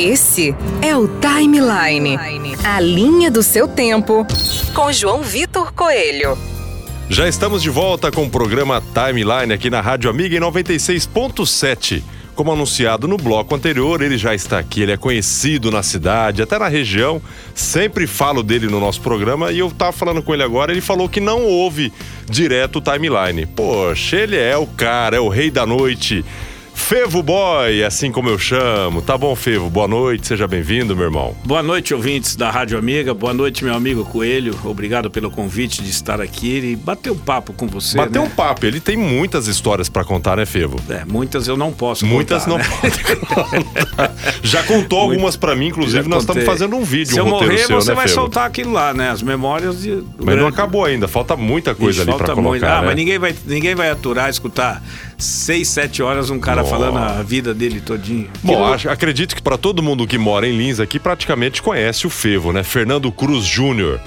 Esse é o Timeline, a linha do seu tempo, com João Vitor Coelho. Já estamos de volta com o programa Timeline aqui na Rádio Amiga em 96.7. Como anunciado no bloco anterior, ele já está aqui, ele é conhecido na cidade, até na região. Sempre falo dele no nosso programa e eu tava falando com ele agora, ele falou que não ouve direto o timeline. Poxa, ele é o cara, é o rei da noite. Fevo Boy, assim como eu chamo. Tá bom, Fevo? Boa noite, seja bem-vindo, meu irmão. Boa noite, ouvintes da Rádio Amiga. Boa noite, meu amigo Coelho. Obrigado pelo convite de estar aqui e bater um papo com você. Bater né? um papo, ele tem muitas histórias para contar, né, Fevo? É, muitas eu não posso Muitas contar, não né? contar. Já contou algumas para mim, inclusive Já nós estamos fazendo um vídeo, Se um eu roteiro morrer, seu, você né, vai Fevo? soltar aquilo lá, né? As memórias de. Mas não acabou ainda, falta muita coisa Ixi, ali para falta muito. colocar, Ah, né? mas ninguém vai, ninguém vai aturar, escutar seis, sete horas um cara Nossa. falando a vida dele todinho. Bom, acho- acredito que para todo mundo que mora em Lins aqui praticamente conhece o Fevo, né? Fernando Cruz Júnior.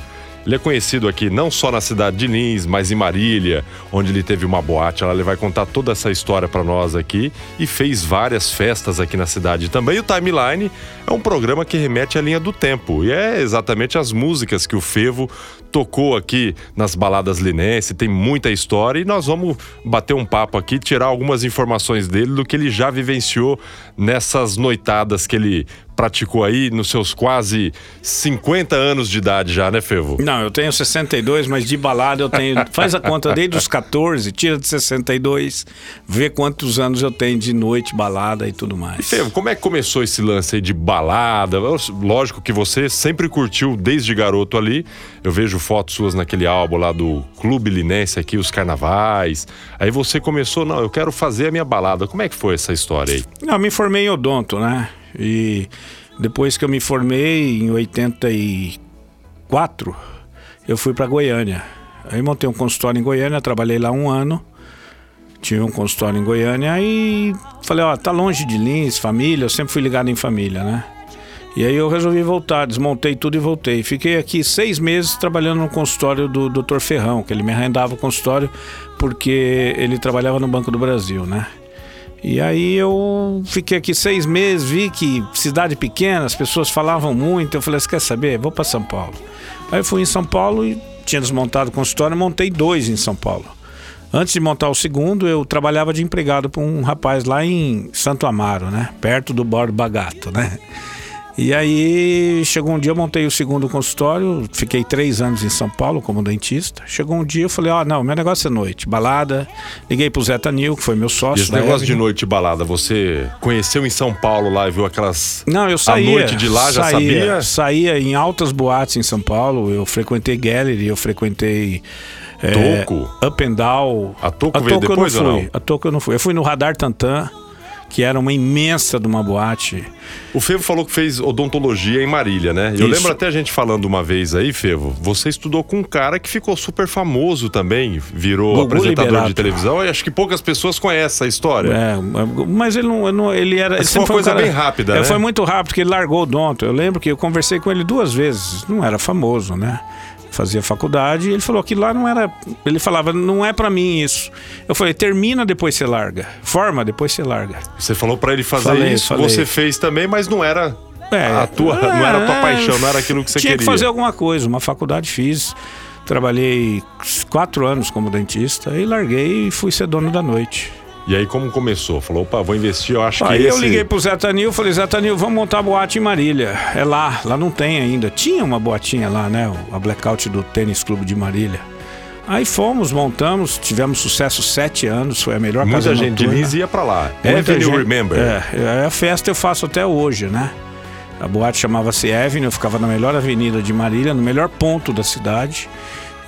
Ele é conhecido aqui não só na cidade de Lins, mas em Marília, onde ele teve uma boate. Lá ele vai contar toda essa história para nós aqui e fez várias festas aqui na cidade também. O Timeline é um programa que remete à linha do tempo e é exatamente as músicas que o Fevo tocou aqui nas baladas linense. Tem muita história e nós vamos bater um papo aqui, tirar algumas informações dele do que ele já vivenciou nessas noitadas que ele praticou aí nos seus quase 50 anos de idade já, né, Fevo? Não, eu tenho 62, mas de balada eu tenho. Faz a conta desde os 14, tira de 62, vê quantos anos eu tenho de noite, balada e tudo mais. Fevo, como é que começou esse lance aí de balada? Lógico que você sempre curtiu desde garoto ali. Eu vejo fotos suas naquele álbum lá do Clube Linense aqui, os carnavais. Aí você começou, não, eu quero fazer a minha balada. Como é que foi essa história aí? Não, eu me formei em odonto, né? E depois que eu me formei, em 84, eu fui para Goiânia. Aí montei um consultório em Goiânia, trabalhei lá um ano. Tinha um consultório em Goiânia e falei, ó, tá longe de Lins, família, eu sempre fui ligado em família, né? E aí eu resolvi voltar, desmontei tudo e voltei. Fiquei aqui seis meses trabalhando no consultório do Dr. Ferrão, que ele me arrendava o consultório porque ele trabalhava no Banco do Brasil, né? E aí eu fiquei aqui seis meses, vi que cidade pequena, as pessoas falavam muito. Eu falei, você quer saber? Vou para São Paulo. Aí eu fui em São Paulo e tinha desmontado o consultório, montei dois em São Paulo. Antes de montar o segundo, eu trabalhava de empregado para um rapaz lá em Santo Amaro, né? Perto do Borba Gato, né? E aí chegou um dia, eu montei o segundo consultório, fiquei três anos em São Paulo como dentista. Chegou um dia, eu falei, ó, não, meu negócio é noite, balada. Liguei pro Zé Tanil, que foi meu E sócio. esse da negócio de noite balada, você conheceu em São Paulo lá e viu aquelas. Não, eu saía. noite de lá já saía, sabia? Saía em altas boates em São Paulo. Eu frequentei Gallery, eu frequentei. é, Toco? Up and Down. A Toco veio eu depois ou não fui. não? A Toco eu não fui. Eu fui no Radar Tantan, que era uma imensa de uma boate. O Fevo falou que fez odontologia em Marília, né? Eu Isso. lembro até a gente falando uma vez aí, Fevo, você estudou com um cara que ficou super famoso também, virou Gugu apresentador Liberato. de televisão, e acho que poucas pessoas conhecem essa história. É, mas ele não, não- ele era. Mas ele foi uma um coisa cara- bem rápida, é, né? Foi muito rápido, porque ele largou o Donto. Eu lembro que eu conversei com ele duas vezes. Não era famoso, né? Fazia faculdade e ele falou que lá não era. Ele falava, não é pra mim isso. Eu falei, termina, depois você larga. Forma, depois você larga. Você falou pra ele fazer Falei, isso, falei. você fez também, mas não era É, a tua, não era a tua é, paixão, não era aquilo que você Tinha queria. que fazer alguma coisa. Uma faculdade fiz. Trabalhei quatro anos como dentista e larguei e fui ser dono da noite. E aí como começou? Falou, opa, vou investir, eu acho Aí que eu esse... liguei pro Zé Tanil, falei, Zé Tanil, vamos montar a boate em Marília. É lá, lá não tem ainda. Tinha uma boatinha lá, né? A blackout do Tênis Clube de Marília. Aí fomos, montamos, tivemos sucesso sete anos, foi a melhor Muita casa gente de noturna. Lins ia pra lá. Muita Avenue gente- Remember. É, é, a festa eu faço até hoje, né? A boate chamava-se Avenue, eu ficava na melhor avenida de Marília, no melhor ponto da cidade.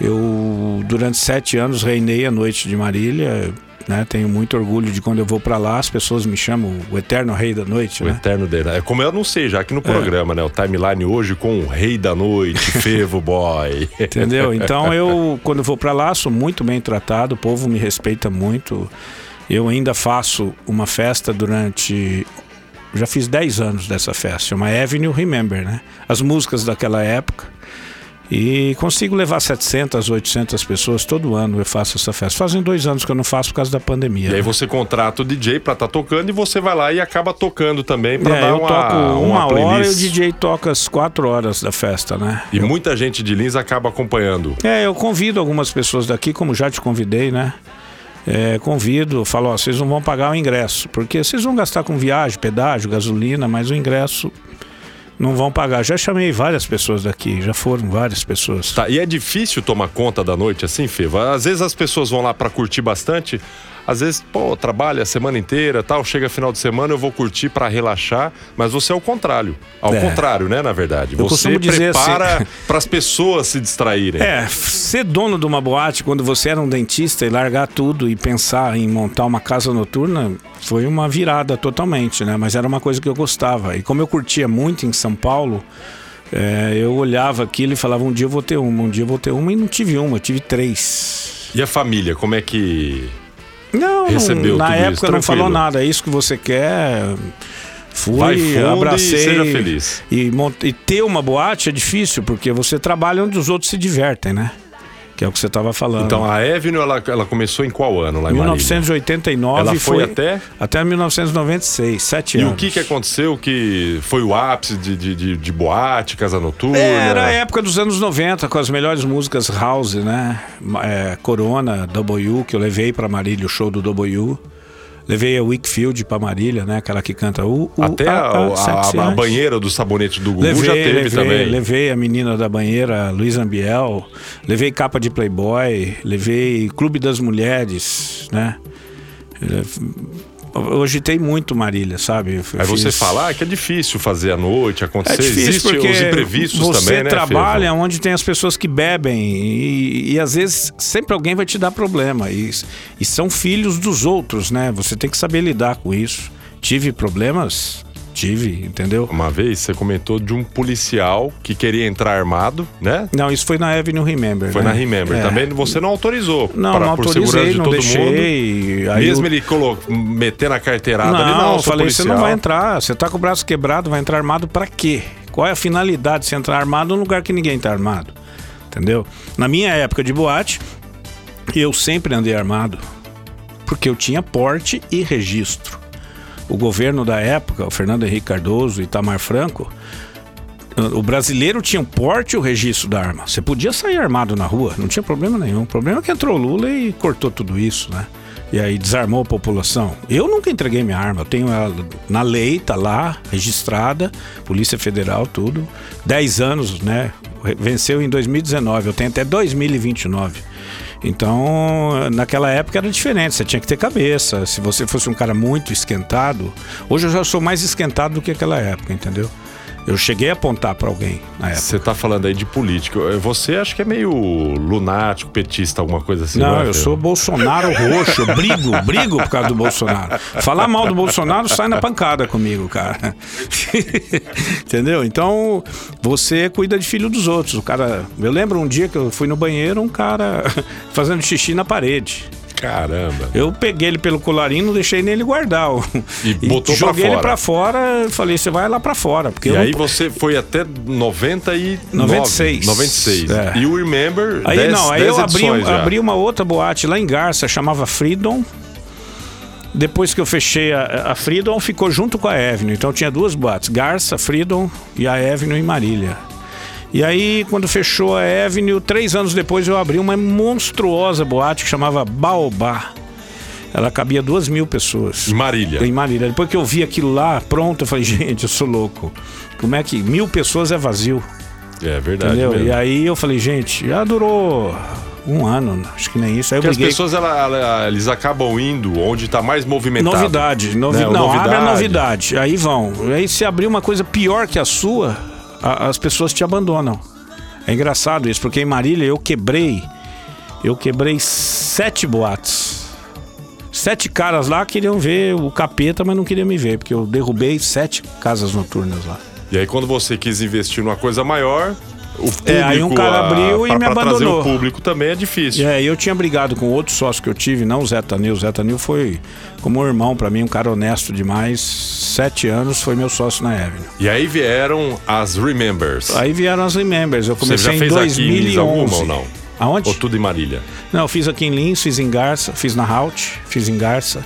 Eu, durante sete anos, reinei a noite de Marília. Né? Tenho muito orgulho de quando eu vou pra lá, as pessoas me chamam o eterno rei da noite. O Né? eterno dele. É como eu não sei, já aqui no programa, né? O timeline hoje com o Rei da Noite, Fevo Boy. Entendeu? Então eu, quando eu vou pra lá, sou muito bem tratado, o povo me respeita muito. Eu ainda faço uma festa durante. Já fiz 10 anos dessa festa, chama Avenue Remember, né? As músicas daquela época. E consigo levar 700, 800 pessoas todo ano. Eu faço essa festa. Fazem dois anos que eu não faço por causa da pandemia. E aí você contrata o DJ pra estar tocando e você vai lá e acaba tocando também pra é, dar eu uma, toco uma, playlist. hora e o DJ toca as quatro horas da festa, né? E muita gente de Lins acaba acompanhando. É, eu convido algumas pessoas daqui, como já te convidei, né? É, convido, falo, ó, vocês não vão pagar o ingresso, porque vocês vão gastar com viagem, pedágio, gasolina, mas o ingresso não vão pagar. Já chamei várias pessoas daqui, já foram várias pessoas. Tá, e é difícil tomar conta da noite assim, Feva? Às vezes as pessoas vão lá pra curtir bastante, às vezes, pô, trabalha a semana inteira, tal, chega final de semana eu vou curtir pra relaxar, mas você é o contrário. Ao É. contrário, né, na verdade. Eu você costumo dizer prepara assim- para as pessoas se distraírem. É, ser dono de uma boate quando você era um dentista e largar tudo e pensar em montar uma casa noturna foi uma virada totalmente, né? Mas era uma coisa que eu gostava. E como eu curtia muito em São Paulo, é, eu olhava aquilo e falava: um dia eu vou ter uma, um dia eu vou ter uma, e não tive uma, eu tive três. E a família, como é que Não, Recebeu na época isso, não falou nada, é isso que você quer. Fui, Vai fundo abracei. e seja feliz. E, e ter uma boate é difícil, porque você trabalha onde os outros se divertem, né? Que é o que você estava falando. Então a Avenue ela, ela começou em qual ano lá em Marília? 1989 Ela foi foi até? até 1996, sete E anos. o que que aconteceu que foi o ápice de, de, de, de boate, casa noturna? Era a época dos anos 90, com as melhores músicas house, né? É, Corona, W, que eu levei pra Marília, o show do W. Levei a Wickfield pra Marília, né? Aquela que canta o. o Até a, a- a- a- banheira do sabonete do Gugu Levei, já teve levei, também. levei a menina da banheira, Luiz Ambiel, levei capa de Playboy, levei Clube das Mulheres, né? Eu agitei muito Marília, sabe? Eu Aí você fiz- fala ah, que é difícil fazer à noite, acontecer. É difícil porque os imprevistos você também, né? trabalha Feva? onde tem as pessoas que bebem e, e às vezes sempre alguém vai te dar problema e, e são filhos dos outros, né? Você tem que saber lidar com isso. Tive problemas? Tive, entendeu? Uma vez você comentou de um policial que queria entrar armado, né? Não, isso foi na Avenue Remember. Foi né? na Remember. É. Também você não autorizou. Não, para, não por segurança autorizei, de não todo deixei. mundo. Aí Mesmo eu- ele colo... meter na carteirada Não, ali, não, eu falei, você policial. não vai entrar. Você tá com o braço quebrado, vai entrar armado pra quê? Qual é a finalidade de você entrar armado num lugar que ninguém tá armado? Entendeu? Na minha época de boate, eu sempre andei armado. Porque eu tinha porte e registro. O governo da época, o Fernando Henrique Cardoso e Itamar Franco, o brasileiro tinha o porte e o registro da arma. Você podia sair armado na rua, não tinha problema nenhum. O problema é que entrou Lula e cortou tudo isso, né? E aí desarmou a população. Eu nunca entreguei minha arma, eu tenho ela na lei, tá lá, registrada, Polícia Federal, tudo. 10 anos, né? Venceu em 2019, eu tenho até 2029. Então, naquela época era diferente, você tinha que ter cabeça. Se você fosse um cara muito esquentado, hoje eu já sou mais esquentado do que aquela época, entendeu? Eu cheguei a apontar pra alguém na época. Você tá falando aí de político. Você acho que é meio lunático, petista, alguma coisa assim. Não, é, eu Feva? sou Bolsonaro roxo, eu brigo, brigo por causa do Bolsonaro. Falar mal do Bolsonaro sai na pancada comigo, cara. Entendeu? Então, você cuida de filho dos outros. O cara, eu lembro um dia que eu fui no banheiro, um cara fazendo xixi na parede. Caramba. Eu peguei ele pelo colarinho, não deixei nem ele guardar. E botou pra joguei ele pra fora, falei, você vai lá pra fora, porque E aí não... você foi até 99, 96. 96. É. E o Remember, Aí 10, não, aí 10 eu abri, abri uma outra boate lá em Garça, chamava Freedom. Depois que eu fechei a, a Freedom, ficou junto com a Avenue. Então tinha duas boates, Garça, Freedom e a Avenue em Marília. E aí, quando fechou a Avenue, três anos depois eu abri uma monstruosa boate que chamava Baobá. Ela cabia duas mil pessoas. Em Marília. Em Marília. Depois que eu vi aquilo lá, pronto, eu falei, gente, eu sou louco. Como é que mil pessoas é vazio? É verdade Entendeu? mesmo. E aí eu falei, gente, já durou um ano, acho que nem isso. Aí as pessoas, ela- ela- eles acabam indo onde tá mais movimentado. Novidade, novi... Né, não, abre a novidade. novidade. Aí vão. Aí se abrir uma coisa pior que a sua, a- as pessoas te abandonam. É engraçado isso, porque em Marília eu quebrei, eu quebrei sete boates. Sete caras lá queriam ver o capeta, mas não queriam me ver, porque eu derrubei sete casas noturnas lá. E aí quando você quis investir numa coisa maior, o público, É, aí um cara abriu e pra, me pra trazer abandonou. o público também é difícil. É, eu tinha brigado com outro sócio que eu tive, não o Zé Tanil. O Zé Tanil foi como um irmão pra mim, um cara honesto demais. Sete anos foi meu sócio na Avenue. E aí vieram as Remembers. Aí vieram as Remembers. Eu Você comecei já fez em aqui em 2011. alguma ou não? Aonde? Ou tudo em Marília? Não, eu fiz aqui em Lins, fiz em Garça, fiz na Halt, fiz em Garça.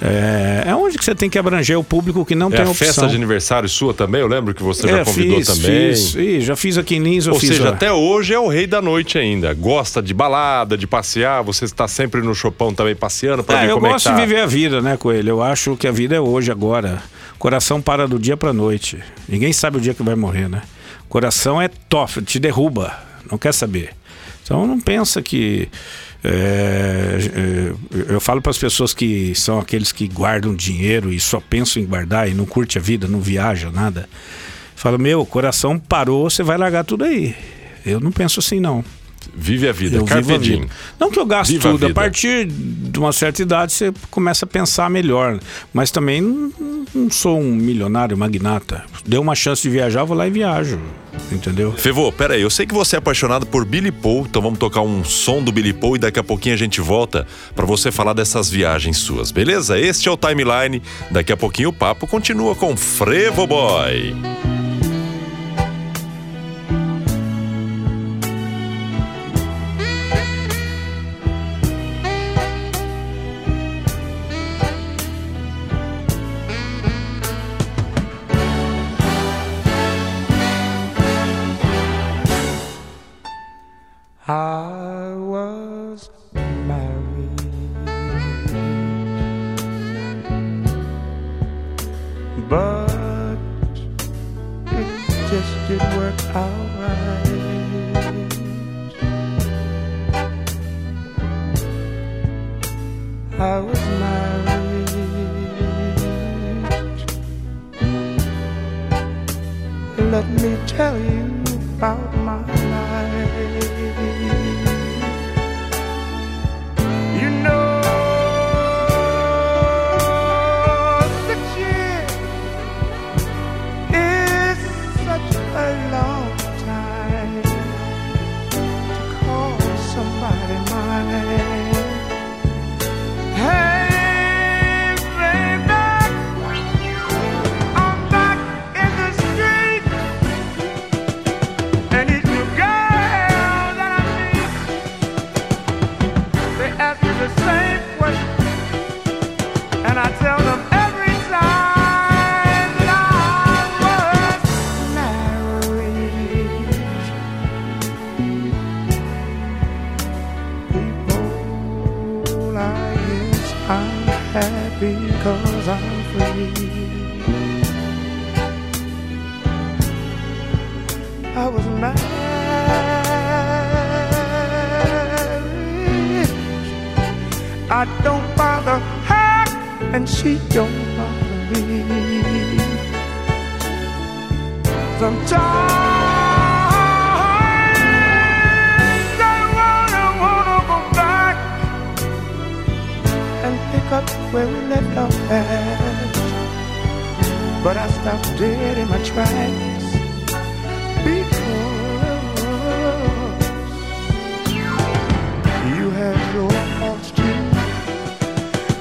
É, é onde que você tem que abranger o público que não É tem a opção. festa de aniversário sua também? Eu lembro que você já É, convidou fiz, também. Fiz, Ih, já fiz aqui em Lins, eu Ou fiz seja, a- até hoje é o rei da noite ainda. Gosta de balada, de passear. Você está sempre no chopão também passeando para É, ver eu como gosto é que tá. de viver a vida, né, Coelho? Eu acho que a vida é hoje, agora. Coração para do dia pra noite. Ninguém sabe o dia que vai morrer, né? Coração é top, te derruba, não quer saber. Então não pensa que. É, é, eu falo para as pessoas que são aqueles que guardam dinheiro e só pensam em guardar e não curte a vida, não viaja, nada. Falo, meu, coração parou, você vai largar tudo aí. Eu não penso assim, não. Vive a vida. Eu Carpe a diem. Não que eu gasto Viva a tudo. A, vida. partir de uma certa idade você começa a pensar melhor. Mas também não, sou um milionário magnata. Deu uma chance de viajar, vou lá e viajo. Entendeu? Fevô, peraí, eu sei que você é apaixonado por Billy Paul, então vamos tocar um som do Billy Paul e daqui a pouquinho a gente volta pra você falar dessas viagens suas, beleza? Este é o Timeline, daqui a pouquinho o papo continua com Frevo Boy.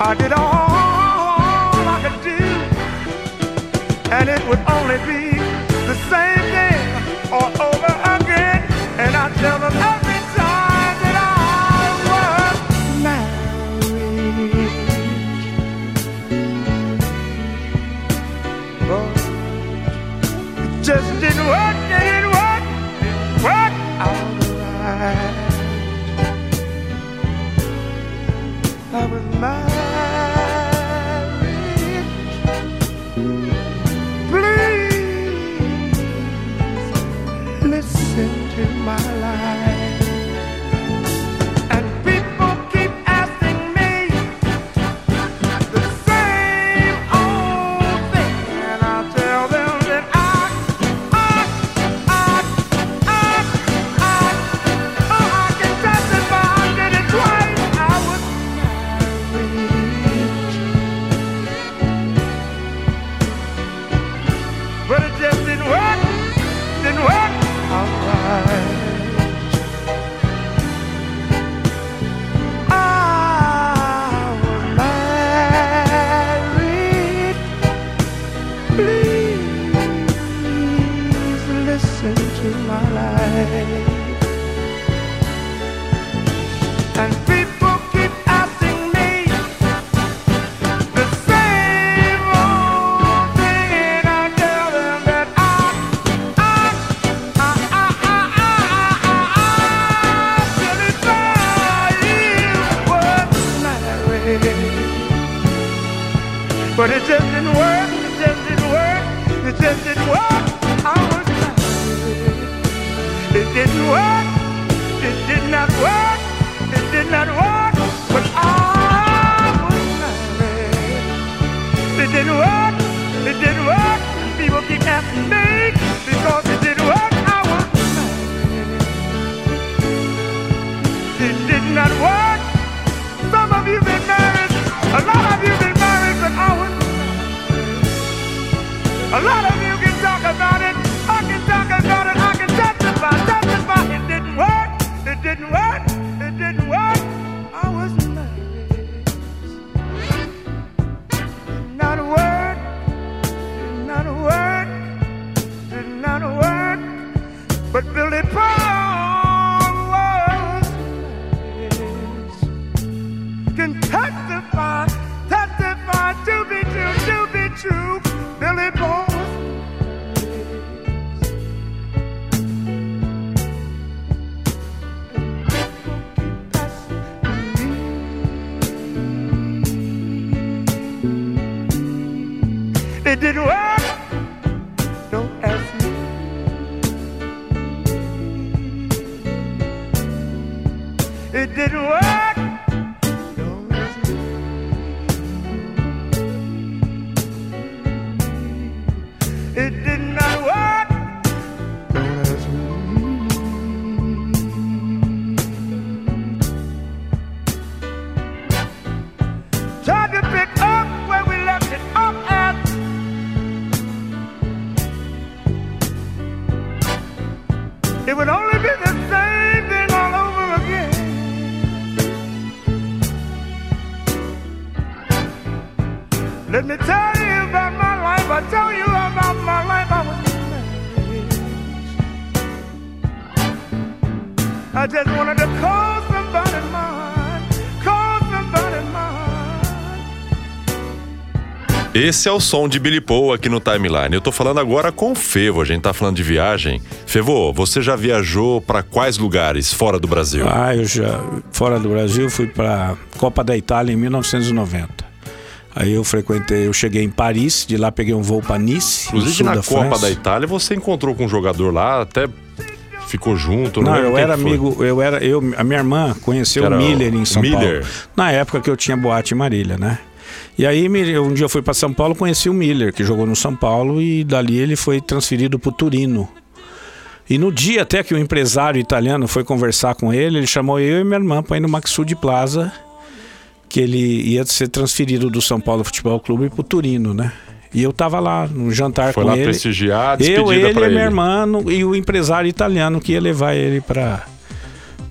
I did all I could do, and it would only be Esse é o som de Billy Paul aqui no Timeline. Eu tô falando agora com o Fevo, a gente tá falando de viagem. Fevo, você já viajou pra quais lugares fora do Brasil? Ah, eu já, fora do Brasil, fui para Copa da Itália em 1990. Aí eu frequentei, eu cheguei em Paris, de lá peguei um voo para Nice, Inclusive na da Copa França. da Itália, você encontrou com um jogador lá, até ficou junto. Não, lembro eu era amigo, eu era, eu, a minha irmã conheceu o Miller em São Miller. Paulo. Na época que eu tinha boate em Marília, né? E aí um dia eu fui para São Paulo, conheci o Miller, que jogou no São Paulo e dali ele foi transferido para o Turino. E no dia até que o empresário italiano foi conversar com ele, ele chamou eu e minha irmã para ir no Maxud Plaza, que ele ia ser transferido do São Paulo Futebol Clube para o Turino, né? E eu tava lá no jantar Foi com lá ele. prestigiar, Eu, despedida ele e minha irmã e o empresário italiano que ia levar ele para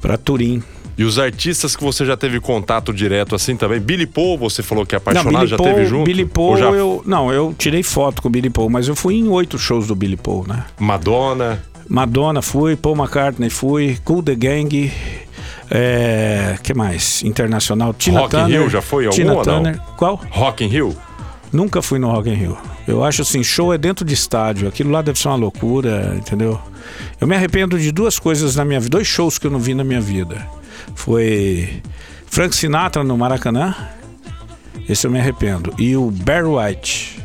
para Turim. E os artistas que você já teve contato direto assim também? Billy Paul, você falou que é Não, apaixonado, Billy já Paul, teve junto? Billy Paul, já eu não, eu tirei foto com o Billy Paul, mas eu fui em oito shows do Billy Paul, né? Madonna, Madonna fui, Paul McCartney fui, Cool the Gang, é, que mais? Internacional, Tina Rock in Turner. Rio, já foi algum Tina ou não? Turner. Qual? Rock in Rio? Nunca fui no Rock in Rio. Eu acho assim, show é dentro de estádio. Aquilo lá deve ser uma loucura, entendeu? Eu me arrependo de duas coisas na minha vida, dois shows que eu não vi na minha vida. Foi Frank Sinatra no Maracanã. Esse eu me arrependo. E o Barry White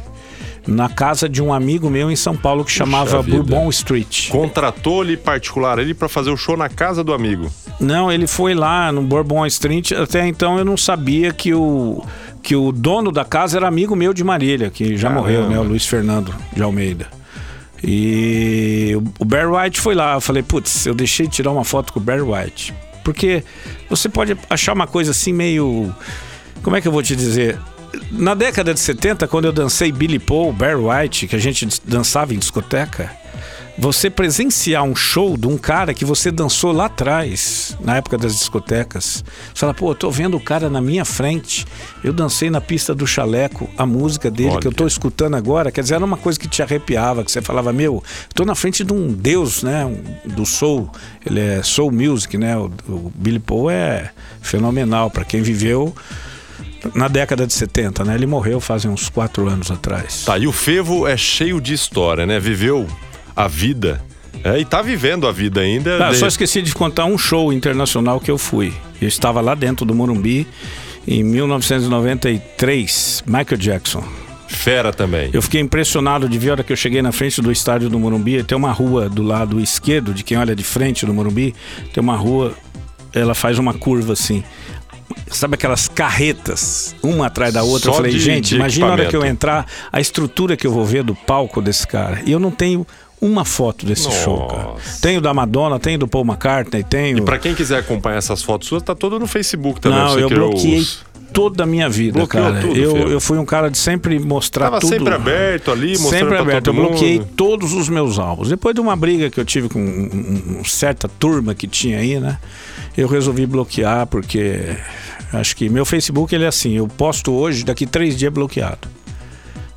na casa de um amigo meu em São Paulo que chamava vida. Bourbon Street. Contratou-lhe particular ele pra fazer o show na casa do amigo. Não, ele foi lá no Bourbon Street. Até então eu não sabia que o, que o dono da casa era amigo meu de Marília, que já Caramba. morreu, né? O Luiz Fernando de Almeida. E o Barry White foi lá. Eu falei, putz, eu deixei de tirar uma foto com o Barry White. Porque você pode achar uma coisa assim meio. Como é que eu vou te dizer? Na década de 70, quando eu dancei Billy Paul, Barry White, que a gente dançava em discoteca, você presenciar um show de um cara que você dançou lá atrás, na época das discotecas. Você fala, pô, eu tô vendo o cara na minha frente. Eu dancei na pista do chaleco, a música dele Olha. que eu tô escutando agora. Quer dizer, era uma coisa que te arrepiava, que você falava, meu, tô na frente de um deus, né? um- Do soul. Ele é soul music, né? O, o Billy Paul é fenomenal para quem viveu na década de 70, né? Ele morreu fazem uns quatro anos atrás. Tá, e o Fevo é cheio de história, né? Viveu a vida. É, e tá vivendo a vida ainda. Ah, De- só esqueci de contar um show internacional que eu fui. Eu estava lá dentro do Morumbi em 1993, Michael Jackson. Fera também. Eu fiquei impressionado de ver a hora que eu cheguei na frente do estádio do Morumbi. Tem uma rua do lado esquerdo, de quem olha de frente do Morumbi, tem uma rua, ela faz uma curva assim. Sabe aquelas carretas, uma atrás da outra? Só eu falei, de- gente, de imagina a hora que eu entrar, a estrutura que eu vou ver do palco desse cara. E eu não tenho uma foto desse show, cara. Nossa. Tenho da Madonna, tenho do Paul McCartney, tenho. Pra quem quiser acompanhar essas fotos suas, tá todo no Facebook também. Não, eu bloqueei os- toda a minha vida, Bloqueou cara. tudo, eu, eu fui um cara de sempre mostrar Tava tudo. sempre aberto ali, mostrando Sempre aberto. eu bloqueei todos os meus álbuns. Depois de uma briga que eu tive com um- um- um certa turma que tinha aí, né? Eu resolvi bloquear porque acho que meu Facebook ele é assim. Eu posto hoje, daqui três dias é bloqueado.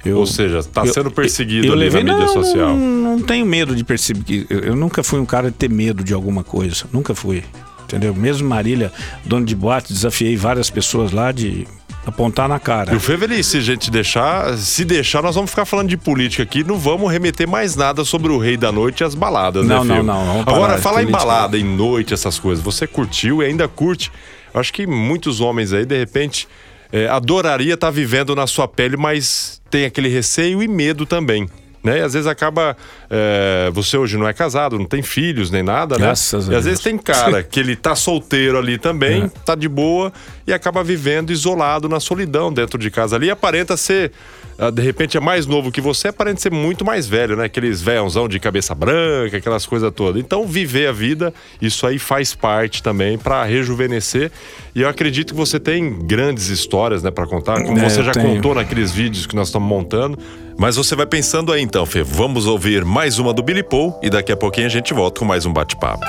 Eu- Ou seja, tá eu- sendo perseguido eu ali levei, na mídia não, social. Não, não tenho medo de perseguir. Eu, eu nunca fui um cara de ter medo de alguma coisa. Nunca fui. Entendeu? Mesmo Marília, dono de boate, desafiei várias pessoas lá de apontar na cara. E o Fevo, ele, se a gente deixar, se deixar, nós vamos ficar falando de política aqui, não vamos remeter mais nada sobre o Rei da Noite e as baladas, Não, né, não, não, parar Agora, falar em balada, em noite, essas coisas, você curtiu e ainda curte. Eu acho que muitos homens aí, de repente, é, adoraria estar vivendo na sua pele, mas tem aquele receio e medo também. Né? E às vezes acaba. é, você hoje não é casado, não tem filhos nem nada, né? Graças E às vezes tem cara que ele tá solteiro ali também, tá de boa e acaba vivendo isolado na solidão dentro de casa ali e aparenta ser, de repente é mais novo que você, aparenta ser muito mais velho, né? Aqueles velhãozão de cabeça branca, aquelas coisas todas. Então, viver a vida, isso aí faz parte também pra rejuvenescer. E eu acredito que você tem grandes histórias, né, para contar, como É, você já tenho. contou naqueles vídeos que nós estamos montando. Mas você vai pensando aí então, Fê. Vamos ouvir mais uma do Billy Paul e daqui a pouquinho a gente volta com mais um bate-papo.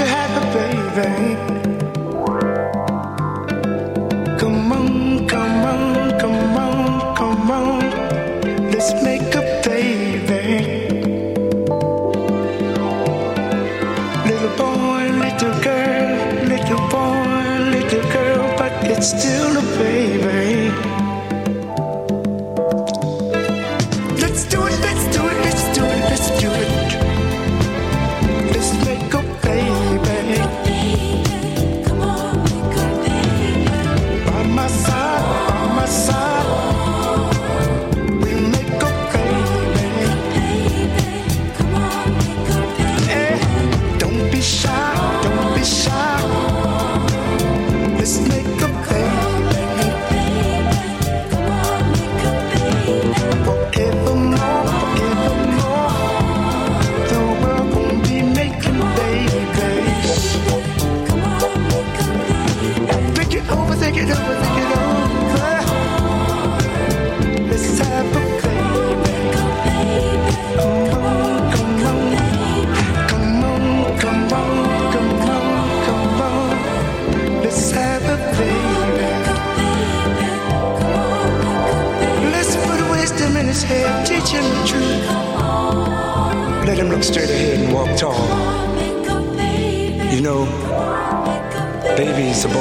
To have a baby.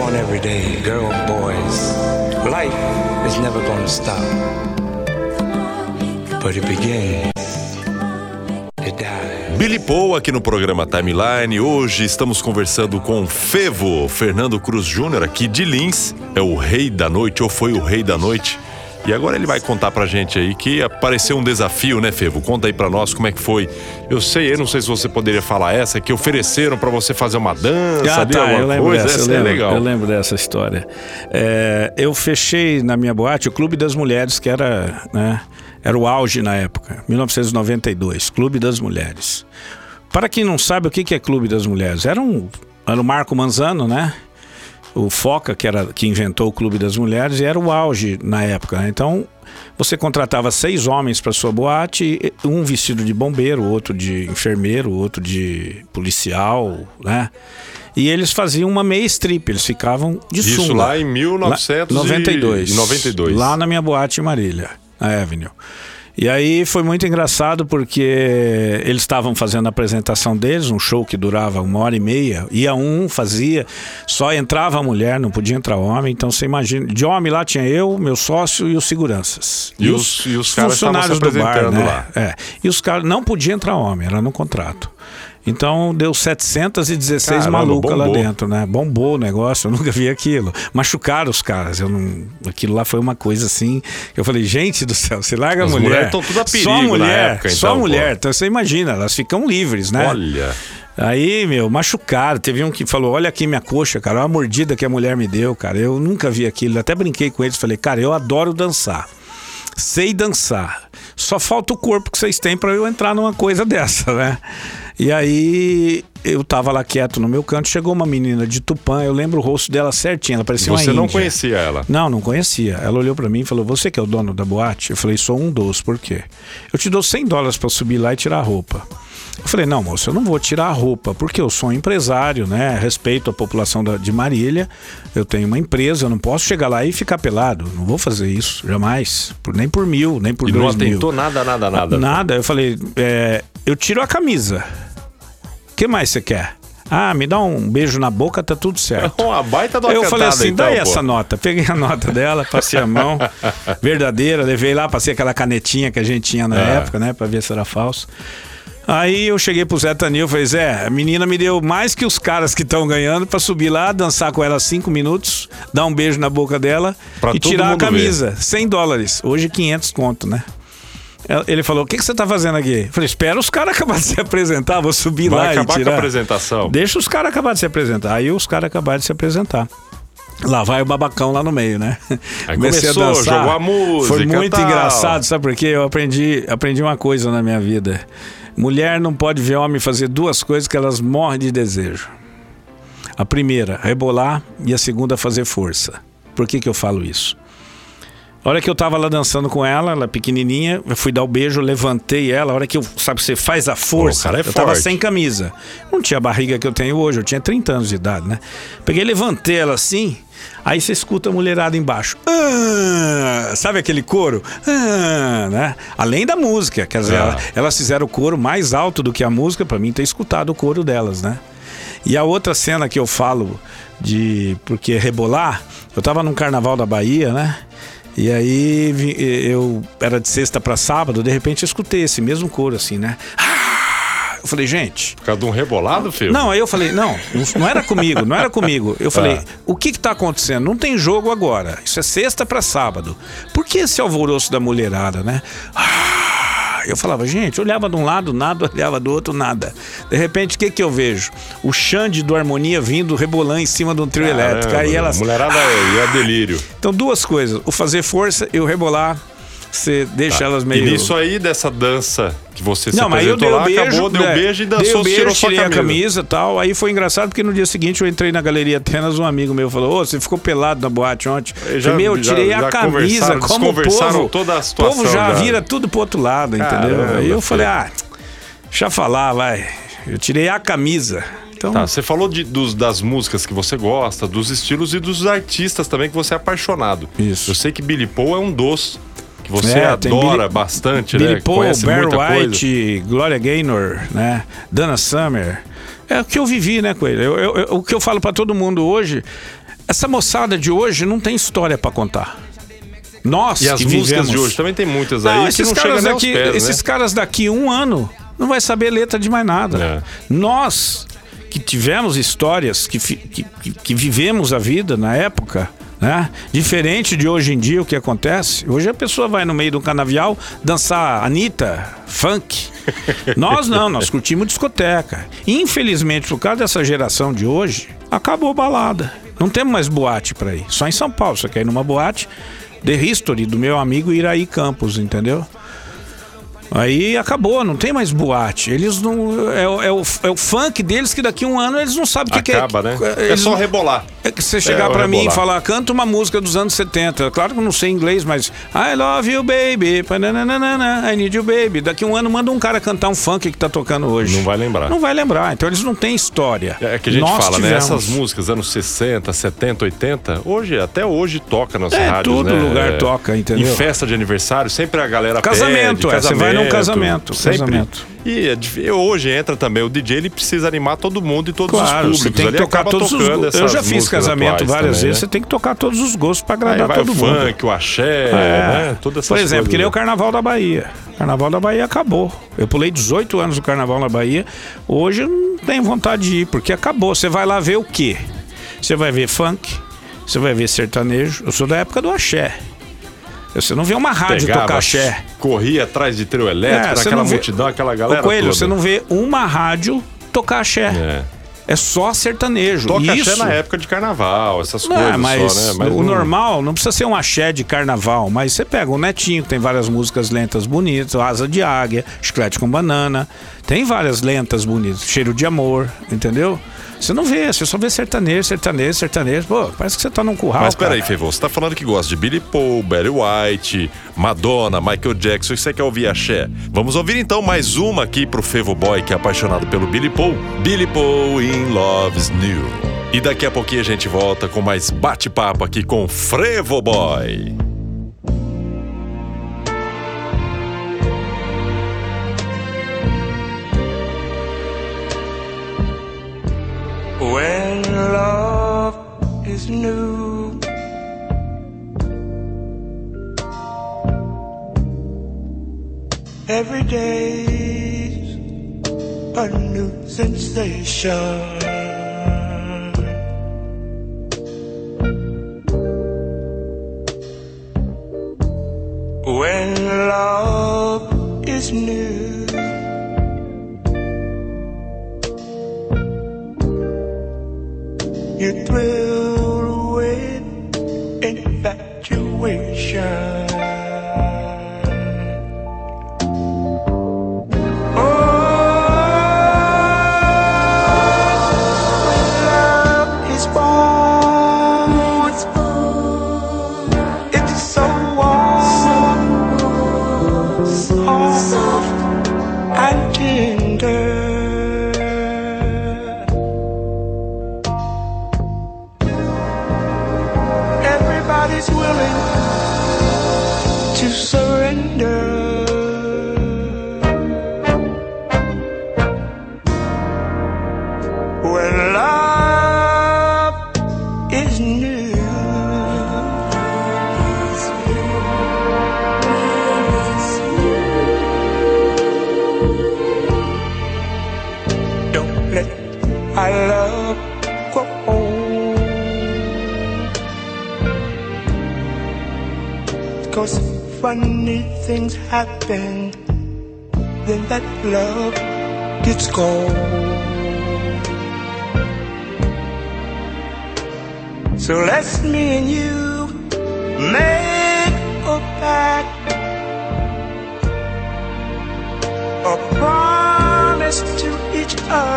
Born every day, boys. Life is never going to stop, but it begins. Billy Paul aqui no programa Timeline. Hoje estamos conversando com Fevo, Fernando Cruz Júnior, aqui de Lins. É o rei da noite, ou foi o rei da noite. E agora ele vai contar pra gente aí que apareceu um desafio, né, Fevo? Conta aí pra nós como é que foi. Eu sei, eu não sei se você poderia falar essa, que ofereceram pra você fazer uma dança, Ah, tá, eu lembro coisa. dessa, essa eu é lembro, legal. eu lembro dessa história. É, eu fechei na minha boate o Clube das Mulheres, que era, né, era o auge na época, 1992, Clube das Mulheres. Para quem não sabe o que que é Clube das Mulheres, era, um, era o Marco Manzano, né? O Foca, que, era, que inventou o Clube das Mulheres, e era o auge na época. né? Então, você contratava seis homens para sua boate, e um vestido de bombeiro, outro de enfermeiro, outro de policial, né? E eles faziam uma meia strip, eles ficavam de Isso sunga. lá em 1992. 92. Lá na minha boate em Marília, na Avenue. E aí foi muito engraçado porque eles estavam fazendo a apresentação deles, um show que durava uma hora e meia. Ia um, fazia, só entrava a mulher, não podia entrar homem. Então você imagina, de homem lá tinha eu, meu sócio e os seguranças. E os- e os caras estavam se funcionários do bar, né? lá. É. E os caras não podia entrar homem, era no contrato. Então deu 716 Caramba, malucas lá bombou. dentro, né? Bombou o negócio, eu nunca vi aquilo. Machucaram os caras. Eu não... Aquilo lá foi uma coisa assim. Eu falei, gente do céu, você larga As a mulher. mulheres tão tudo a perigo só mulher, época, só então, mulher. pô. Então você imagina, elas ficam livres, né? Olha. Aí, meu, machucaram. Teve um que falou: Olha aqui minha coxa, cara, olha a mordida que a mulher me deu, cara. Eu nunca vi aquilo. Até brinquei com eles. Falei, cara, eu adoro dançar. Sei dançar. Só falta o corpo que vocês têm pra eu entrar numa coisa dessa, né? E aí eu tava lá quieto no meu canto, chegou uma menina de Tupã, eu lembro o rosto dela certinho, ela parecia Você uma não índia. conhecia ela. Não, não conhecia. Ela olhou pra mim e falou: Você que é o dono da boate? Eu falei: Sou um dos, por quê? Eu te dou 100 dólares pra subir lá e tirar a roupa. Eu falei: Não, moço, eu não vou tirar a roupa, porque eu sou um empresário, né? Respeito a população da- de Marília. Eu tenho uma empresa, eu não posso chegar lá e ficar pelado. Não vou fazer isso, jamais. Por- nem por mil, nem por E não dois mil. atentou nada, nada, nada. Nada. Eu falei, é, eu tiro a camisa. O que mais você quer? Ah, me dá um beijo na boca, tá tudo certo. Uma baita uma Eu falei assim, então, pô. essa nota. Peguei a nota dela, passei a mão, verdadeira, levei lá, passei aquela canetinha que a gente tinha na É. época, né, pra ver se era falso. Aí eu cheguei pro Zé Tanil e falei, Zé, a menina me deu mais que os caras que estão ganhando pra subir lá, dançar com ela cinco minutos, dar um beijo na boca dela Pra e tirar a camisa. 100 dólares. Hoje 500 conto, né? Ele falou, o que, que você tá fazendo aqui? Eu falei, espera os caras acabarem de se apresentar, vou subir Vai lá e acabar com tirar. a apresentação. Deixa os caras acabarem de se apresentar. Aí os caras acabaram de se apresentar. Lá vai o babacão lá no meio, né? Aí começou, jogou a música, Foi muito tal. engraçado, sabe por quê? Eu aprendi, aprendi uma coisa na minha vida. Mulher não pode ver homem fazer duas coisas que elas morrem de desejo. A primeira, rebolar, e a segunda, fazer força. Por que, que eu falo isso? A hora que eu tava lá dançando com ela, ela pequenininha, eu fui dar o beijo, levantei ela. A hora que eu, sabe, você faz a força. Pô, cara é eu tava forte. sem camisa. Não tinha a barriga que eu tenho hoje, eu tinha 30 anos de idade, né? Peguei, levantei ela assim, aí você escuta a mulherada embaixo. Ah, sabe aquele coro? Ah, né? Além da música, quer dizer, Ah. ela- elas fizeram o coro mais alto do que a música, pra mim ter escutado o coro delas, né? E a outra cena que eu falo de porque rebolar, eu tava num carnaval da Bahia, né? E aí eu era de sexta pra sábado, de repente eu escutei esse mesmo coro assim, né? Ah! Eu falei, gente, Por causa de um rebolado, filho? não, aí eu falei, não, não era comigo, não era comigo. Eu falei, Ah. o que que tá acontecendo? Não tem jogo agora. Isso é sexta pra sábado. Por que esse alvoroço da mulherada, né? Ah, Eu falava, gente, olhava de um lado, nada, olhava do outro, nada. De repente, o que que eu vejo? O Xande do Harmonia vindo rebolando em cima de um trio elétrico. Aí elas. Mulherada é, é delírio. Então, duas coisas: o fazer força e o rebolar. Você deixa elas meio. E nisso aí, dessa dança que você se Não, mas eu dei o lá, beijo, acabou, deu né? beijo e dançou, o beijo, tirei camisa. a camisa e tal. Aí foi engraçado porque no dia seguinte eu entrei na Galeria Atenas, um amigo meu falou: Ô, você ficou pelado na boate ontem. Aí já- meu, eu já- tirei já a camisa, conversaram, como o povo, toda a o situação povo já, já. vira tudo pro outro lado, entendeu? Caramba, Aí eu falei, ah, deixa eu falar, vai. Eu tirei a camisa. Então, Tá, você falou de- dos- das músicas que você gosta, dos estilos e dos artistas também que você é apaixonado. Isso. Eu sei que Billy Paul é um dos que você É, adora Billy- bastante, Billy né? Paul, Conhece Barry muita coisa. White, Gloria Gaynor, né? Dana Summer. É o que eu vivi, né, com ele. Eu- eu- eu- o que eu falo pra todo mundo hoje, essa moçada de hoje não tem história pra contar. Nós E as músicas vivemos... de hoje também tem muitas aí Não, esses caras daqui, pés, esses né? caras daqui um ano não vai saber letra de mais nada. É. Nós que tivemos histórias, que, que- que vivemos a vida na época, né? Diferente de hoje em dia o que acontece. Hoje a pessoa vai no meio do canavial dançar Anitta, funk. Nós não, nós curtimos discoteca. Infelizmente, por causa dessa geração de hoje, acabou a balada. Não temos mais boate pra ir. Só em São Paulo. Você quer ir numa boate? The History, do meu amigo Iraí Campos, entendeu? Aí acabou, não tem mais boate. Eles não. É, o- é o, é o funk deles que daqui a um ano eles não sabem o que, Acaba, que é. né? É Eles só rebolar. é que você chegar É, o pra mim e falar, canta uma música dos anos 70. Claro que eu não sei inglês, mas I love you, baby. I need you, baby. Daqui a um ano manda um cara cantar um funk que tá tocando hoje. Não vai lembrar. Não vai lembrar. Então eles não têm história. É que a gente Nós fala, né? tivemos. Essas músicas anos 60, 70, 80, hoje, até hoje toca nas É, rádios, todo né? lugar É, toca, entendeu? Em festa de aniversário, sempre a galera Casamento, pede, é, você vai num casamento, Sempre. casamento. E é e hoje entra também o DJ, ele precisa animar todo mundo e todos Claro, os você públicos. tem que ali tocar todos os. Eu já fiz casamento várias também, vezes, né? você tem que tocar todos os gostos pra Aí agradar vai todo o mundo. funk, o axé, É. né? Todas essas Por exemplo, coisas que nem o Carnaval da Bahia. O Carnaval da Bahia acabou. Eu pulei 18 anos do Carnaval na Bahia. Hoje eu não tenho vontade de ir, porque acabou. Você vai lá ver o quê? Você vai ver funk, você vai ver sertanejo. Eu sou da época do axé. Você não vê uma rádio Pegava, tocar axé. Corria atrás de trio elétrico, É, você naquela não vê- multidão, aquela galera Ô Coelho, toda. você não vê uma rádio tocar axé. É. É, só sertanejo. Toca Isso. axé na época de carnaval, essas Não, coisas mas, só, né? Mas o não- normal não precisa ser um axé de carnaval, mas você pega o Netinho, que tem várias músicas lentas bonitas, Asa de Águia, Chiclete com Banana, tem várias lentas bonitas, Cheiro de Amor, entendeu? Você não vê, você só vê sertanejo, sertanejo, sertanejo. Pô, parece que você tá num curral. Mas peraí. Fevô, você tá falando que gosta de Billy Paul, Barry White, Madonna, Michael Jackson, e você quer ouvir axé? Vamos ouvir então mais uma aqui pro Fevo Boy, que é apaixonado pelo Billy Paul. Billy Paul in Love's New. E daqui a pouquinho a gente volta com mais bate-papo aqui com Frevo Boy. New, every day's a new sensation. When love is new.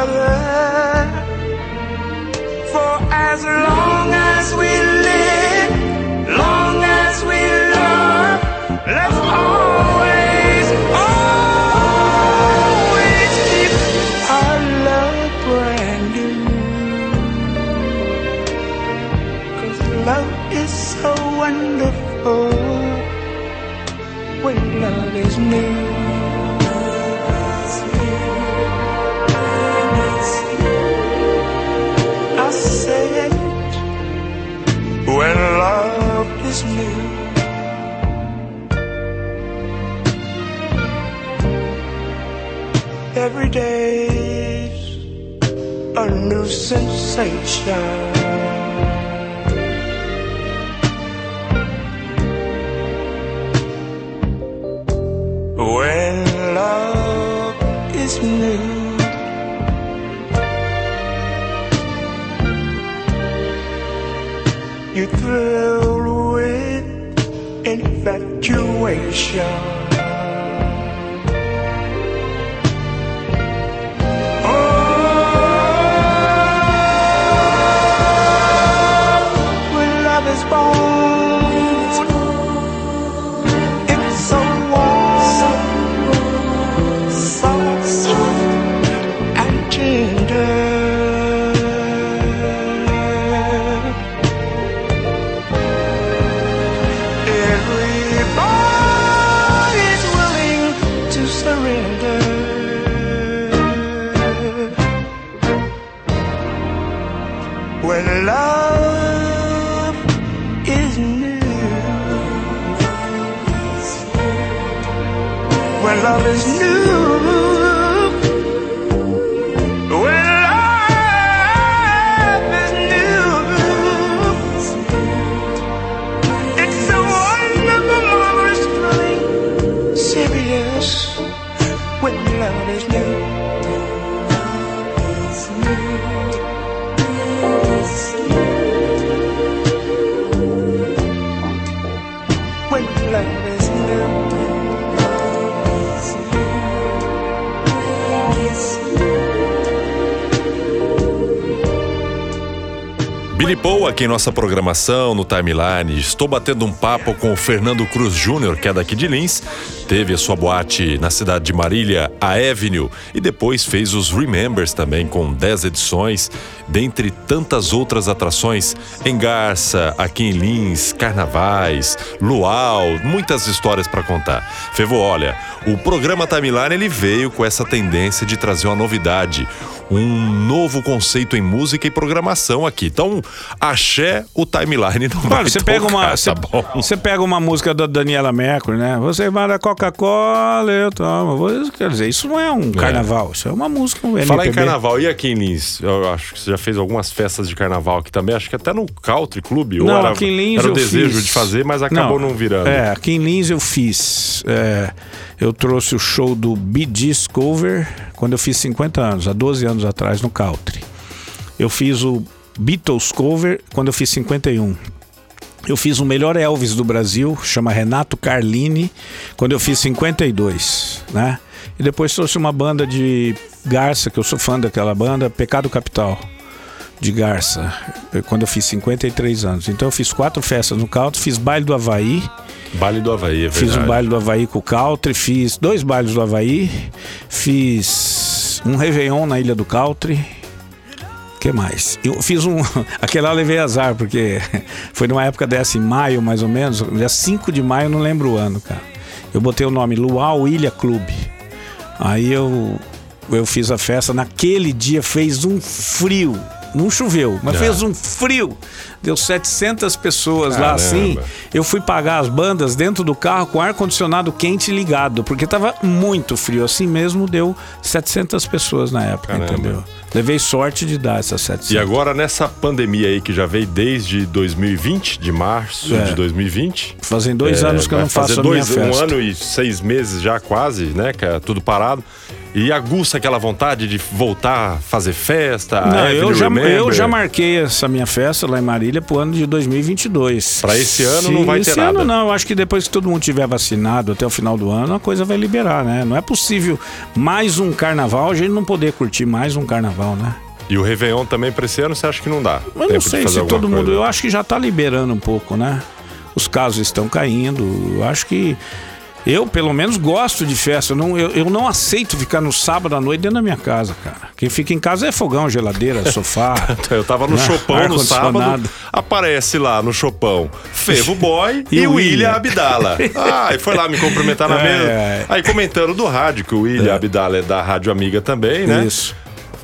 matter day's a new sensation. When love is new. You thrill with infatuation. When love Paul aqui em nossa programação no Timeline. Estou batendo um papo com o Fernando Cruz Júnior, que é daqui de Lins. Teve a sua boate na cidade de Marília, a Avenue, e depois fez os Remembers também com 10 edições, dentre tantas outras atrações em Garça, aqui em Lins, Carnavais, Luau, muitas histórias para contar. Fevo, olha, o programa Timeline ele veio com essa tendência de trazer uma novidade, um novo conceito em música e programação aqui. Então, axé o timeline não vai Olha, você pega tocar, uma, tá você, você pega uma música da Daniela Mercury, né? Você vai da Coca-Cola, eu tomo. Quer dizer, isso não é um carnaval, isso é uma música, um Falar em carnaval, e aqui em Lins? Eu acho que você já fez algumas festas de carnaval aqui também, acho que até no Country Club. Não, era, aqui em Lins era o desejo fiz. de fazer, mas acabou não, virando. É, aqui em Lins eu fiz. é, eu trouxe o show do Bee Gees Cover quando eu fiz 50 anos, há 12 anos atrás, no Country. Eu fiz o Beatles Cover quando eu fiz 51. Eu fiz o melhor Elvis do Brasil, chama Renato Carlini, quando eu fiz 52, né? E depois trouxe uma banda de Garça, que eu sou fã daquela banda, Pecado Capital, de Garça, quando eu fiz 53 anos. Então eu fiz quatro festas no Country, fiz baile do Havaí, Baile do Havaí, é verdade. Fiz um baile do Havaí com o Country, fiz dois bailes do Havaí, fiz um Réveillon na Ilha do Country. que mais? Eu fiz um. Aquele lá eu levei azar, porque foi numa época dessa, em maio mais ou menos, dia 5 de maio, não lembro o ano, cara. Eu botei o nome Luau Ilha Clube. Aí eu, eu fiz a festa. Naquele dia fez um frio. Não choveu, mas Ah. fez um frio. Deu 700 pessoas lá Caramba. assim. Eu fui pagar as bandas dentro do carro com ar-condicionado quente ligado, porque tava muito frio. Assim mesmo deu 700 pessoas na época, Caramba. entendeu? Levei sorte de dar essas 700. E agora nessa pandemia aí que já veio desde 2020, de março É. de 2020. Fazem dois É, anos que eu não faço a minha dois, festa. Um ano e seis meses já quase, né? Que é tudo parado. E aguça aquela vontade de voltar a fazer festa. Não, eu Avenue já, Remember. eu já marquei essa minha festa lá em Marília pro ano de 2022. Pra esse ano não vai ter esse nada. ano não, eu acho que depois que todo mundo tiver vacinado até o final do ano, a coisa vai liberar, né? Não é possível mais um carnaval, a gente não poder curtir mais um carnaval, né? E o Réveillon também pra esse ano, você acha que não dá? Eu não Tempo sei se todo mundo. coisa. Eu acho que já tá liberando um pouco, né? Os casos estão caindo. Eu acho que. Eu, pelo menos, gosto de festa. Eu não, eu, eu não aceito ficar no sábado à noite dentro da minha casa, cara. Quem fica em casa é fogão, geladeira, sofá. Eu tava no né? Chopão no sábado, aparece lá no Chopão Fevo Boy e, E o William William. Abdala. Ah, e foi lá me cumprimentar na É, mesa. é. Aí comentando do rádio, que o William Abdala é da Rádio Amiga também, né? Isso.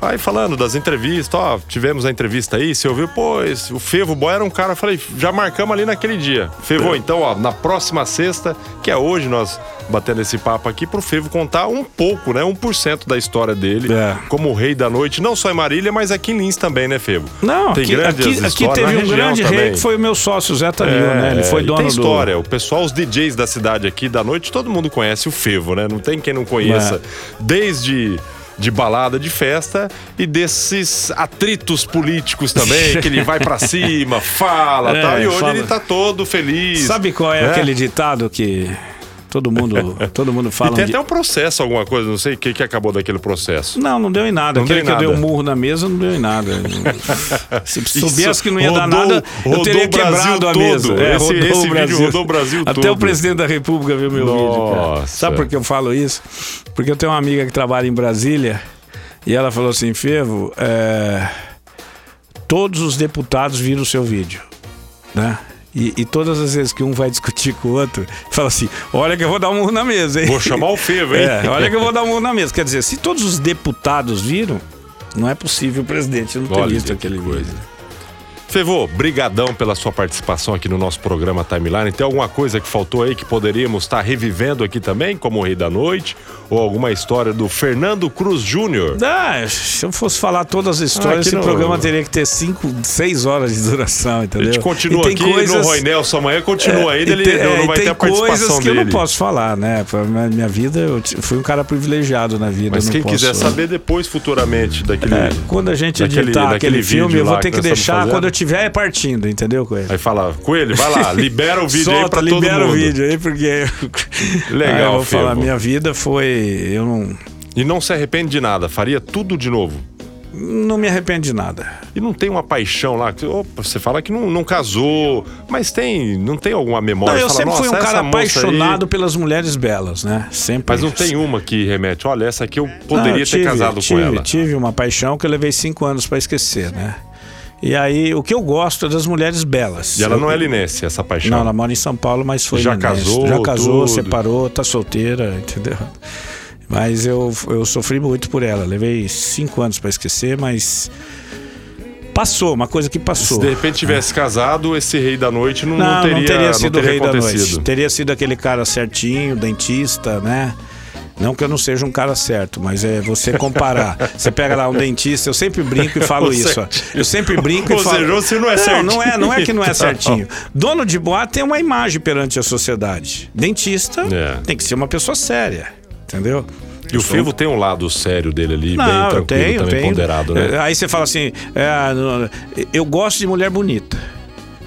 Aí falando das entrevistas, ó, tivemos a entrevista aí, você ouviu? Pô, esse- o Fevo Boy era um cara, eu falei, já marcamos ali naquele dia. Fevo, então, ó, na próxima sexta, que é hoje, nós batendo esse papo aqui, pro Fevo contar um pouco, né? 1% da história dele, É. como o rei da noite, não só em Marília, mas aqui em Lins também, né, Fevo? Não, Tem aqui, aqui, aqui teve um grande rei também. que foi o meu sócio, Zé Tanil, né? Ele foi dono tem do. história. O pessoal, os DJs da cidade aqui da noite, todo mundo conhece o Fevo, né? Não tem quem não conheça. É. Desde de balada de festa e desses atritos políticos também, que ele vai pra cima, fala É, tal. E hoje fala. ele tá todo feliz. Sabe qual é, né? aquele ditado que todo mundo, todo mundo E fala? tem de- até um processo, alguma coisa, não sei o que, que acabou daquele processo. Não, não deu em nada. Não Aquele deu que em eu dei um nada. murro na mesa, não deu em nada. Se soubesse que não ia dar rodou- nada, eu teria quebrado a mesa. É, Esse- esse o vídeo Brasil. rodou o Brasil Até todo. o presidente da República viu meu vídeo, cara. Nossa. Sabe por que eu falo isso? Porque eu tenho uma amiga que trabalha em Brasília e ela falou assim, Fevo, é, todos os deputados viram o seu vídeo, né? E, e todas as vezes que um vai discutir com o outro, fala assim: olha que eu vou dar um murro na mesa, hein? Vou chamar o Fevo, hein? É, olha que eu vou dar um murro na mesa. Quer dizer, se todos os deputados viram, não é possível o presidente não ter Olha visto que aquele coisa. vídeo. Fevô, brigadão pela sua participação aqui no nosso programa Timeline. Tem alguma coisa que faltou aí que poderíamos estar revivendo aqui também, como o Rei da Noite? Ou alguma história do Fernando Cruz Júnior? Ah, se eu fosse falar todas as histórias, aqui esse programa teria que ter 5, 6 horas de duração, A entendeu? gente continua aqui tem coisas- no Roy Nelson amanhã, continua É, ainda, ele tem- não, é, não vai tem ter a participação coisas que dele. eu não posso falar, né? Minha vida, eu fui um cara privilegiado na vida. Mas quem posso- quiser saber depois, futuramente, daquele. É, quando a gente daquele- editar daquele aquele filme, vídeo eu vou ter que deixar quando eu estiver partindo, entendeu, Coelho? Aí fala, Coelho, vai lá, libera o vídeo aí Solta, pra todo libera mundo. o vídeo aí, porque. Legal, Ah, eu vou falar, Fevo. minha vida foi. Eu não, E não se arrepende de nada, faria tudo de novo. não me arrependo de nada. E não tem uma paixão lá, que, opa, você fala que não, não casou, mas tem, não tem alguma memória? Não, eu Fala, sempre fui um "Nossa, cara moça aí-" apaixonado pelas mulheres belas, né? Sempre. Mas não tem uma que remete, olha, essa aqui eu poderia Não, eu ter tive- casado tive, com ela. Tive uma paixão que eu levei cinco anos pra esquecer, né? E aí, o que eu gosto é das mulheres belas. E ela Eu- não é linense, essa paixão. Não, ela mora em São Paulo, mas foi Já linense. casou, Já casou, tudo. separou, tá solteira, entendeu? Mas eu, eu sofri muito por ela. Levei cinco anos pra esquecer, mas passou, uma coisa que Se passou. de repente tivesse casado, esse rei da noite não, Não, não teria, não teria sido o teria rei da noite. acontecido. Teria sido aquele cara certinho, dentista, né? Não que eu não seja um cara certo, mas é você comparar. você pega lá um dentista, eu sempre brinco e falo isso. ó. Eu sempre brinco Ou e falo. seja, você não é certinho. Não, é, não é que não é Então. certinho. Dono de boate tem uma imagem perante a sociedade. Dentista É. tem que ser uma pessoa séria, entendeu? E o Fevo tem um lado sério dele ali, bem Não, eu tranquilo, tenho, também tenho. ponderado, né? É, Aí você fala assim, é, eu gosto de mulher bonita.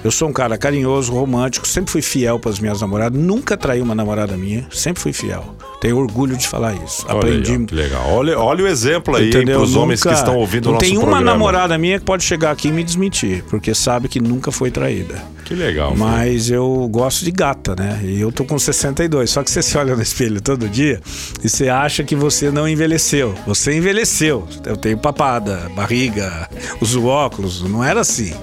Eu sou um cara carinhoso, romântico, sempre fui fiel para as minhas namoradas, nunca traí uma namorada minha, sempre fui fiel. Tenho orgulho de falar isso. Olha Aprendi. aí, ó, que legal. Olha, olha o exemplo aí para os homens que estão ouvindo o nosso tem uma programa. namorada minha que pode chegar aqui e me desmentir, porque sabe que nunca foi traída. Que legal. Mas eu gosto de gata, né? E eu tô com 62. Só que você se olha no espelho todo dia e você acha que você não envelheceu. Você envelheceu. Eu tenho papada, barriga, uso óculos. Não era assim.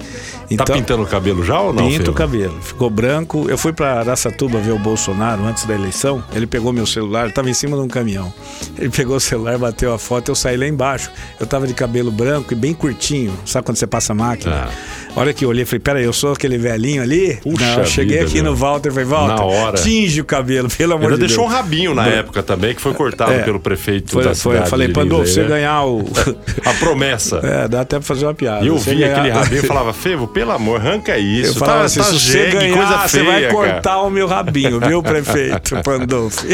Tá pintando o cabelo já ou não? Pinto Frevo? o cabelo. Ficou branco. Eu fui pra Araçatuba ver o Bolsonaro antes da eleição. Ele pegou meu celular, ele tava em cima de um caminhão. Ele pegou o celular, bateu a foto, eu saí lá embaixo. Eu tava de cabelo branco e bem curtinho. Sabe quando você passa a máquina? Ah. Olha que eu olhei e falei, peraí, eu sou aquele velhinho ali? Puxa não, eu cheguei vida, aqui meu. no Walter e falei, Walter, Na hora. tinge o cabelo, pelo amor Ainda de deixou um Deus. rabinho na época também, que foi cortado É. pelo prefeito Foi, da foi, cidade. eu falei, Pandolfo, você né? ganhar o... A promessa. é, dá até pra fazer uma piada. E eu vi ganhar- aquele rabinho e falava, Fevo, pelo amor, arranca isso. Eu falava tá, assim, tá se você ganhar, coisa você vai cara. cortar o meu rabinho, viu, prefeito Pandolfo?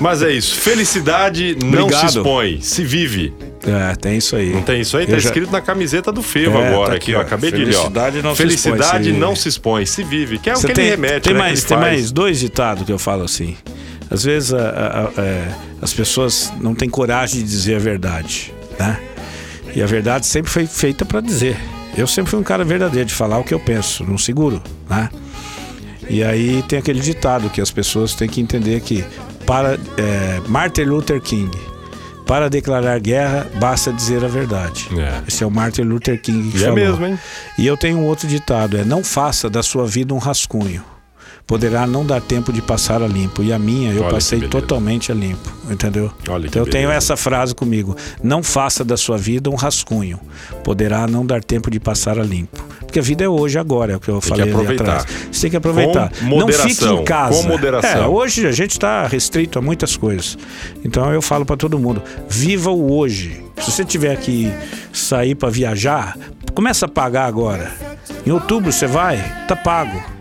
Mas é isso. Felicidade não se Obrigado. expõe, se vive. É, tem isso aí. Não tem isso aí? Tá Eu já- escrito na camiseta do Fevo É, agora, tá aqui, ó. Acabei de ler, ó. Felicidade não se Felicidade expõe, se não vive. se expõe, se vive. Que é o Você que tem, ele remete, tem né, mais, tem faz. mais dois ditados que eu falo assim. Às vezes a- a- a- é, as pessoas não têm coragem de dizer a verdade, né? E a verdade sempre foi feita para dizer. Eu sempre fui um cara verdadeiro de falar o que eu penso, não seguro, né? E aí tem aquele ditado que as pessoas têm que entender que para é, Martin Luther King, para declarar guerra basta dizer a verdade. É. Esse é o Martin Luther King que E é falou. mesmo, hein? E eu tenho um outro ditado, é não faça da sua vida um rascunho. Poderá não dar tempo de passar a limpo. E a minha eu Olha que passei totalmente a limpo, entendeu? Olha que então eu tenho beleza. essa frase comigo. Não faça da sua vida um rascunho. Poderá não dar tempo de passar a limpo. Porque a vida é hoje, agora, é o que eu que falei ali aproveitar. atrás. Você tem que aproveitar. Com não fique em casa. com moderação. É, hoje a gente está restrito a muitas coisas. Então eu falo para todo mundo: viva o hoje. Se você tiver que sair para viajar, começa a pagar agora. Em outubro você vai, tá pago.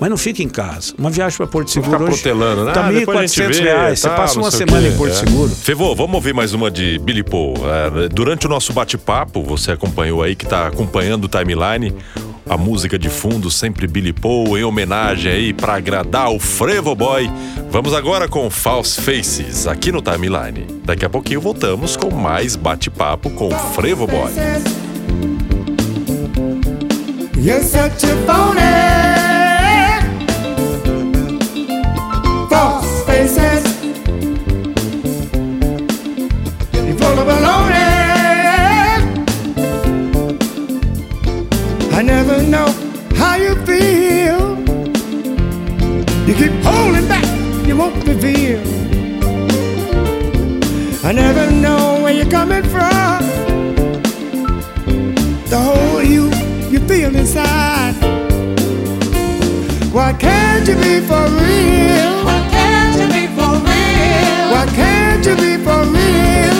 Mas não fica em casa. Uma viagem para Porto Seguro ficar hoje protelando, né? tá Ah, gente 1.400 vê, reais. tá, você passa não uma semana em Porto É. Seguro. Fevô, vamos ouvir mais uma de Billy Paul. É, durante o nosso bate-papo, você acompanhou aí que tá acompanhando o timeline. A música de fundo, sempre Billy Paul, em homenagem aí para agradar o Frevo Boy. Vamos agora com False Faces, aqui no timeline. Daqui a pouquinho voltamos com mais bate-papo com o Frevo Boy. You're such a. False faces. You're full of baloney. I never know how you feel. You keep holding back, you won't reveal. I never know where you're coming from the whole you you feel inside. Why can't you be for real? Why can't you be for real?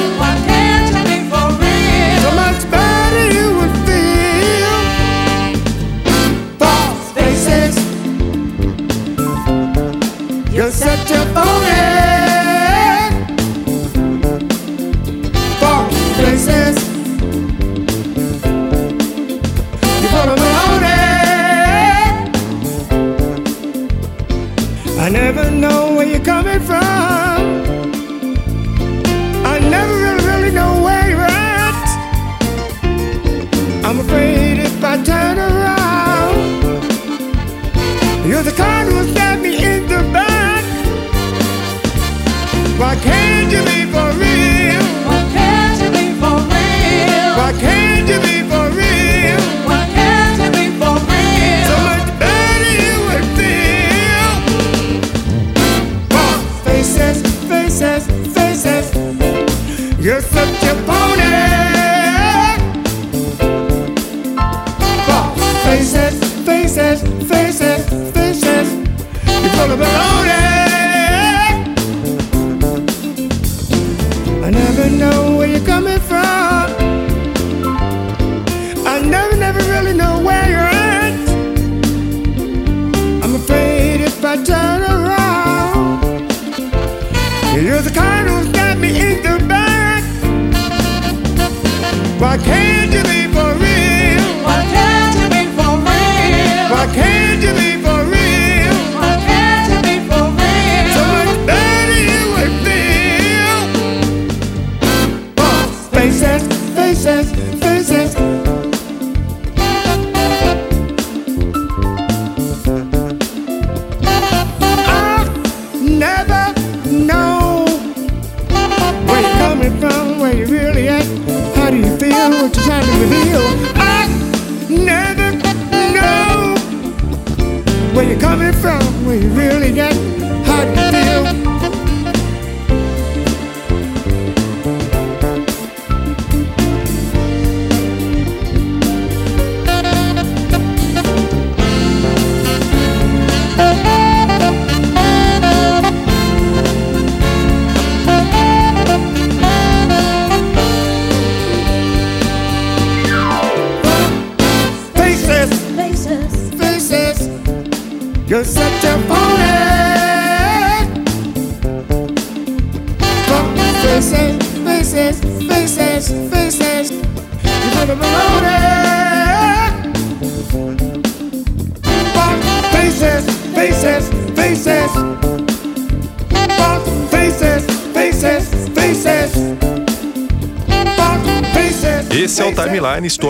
came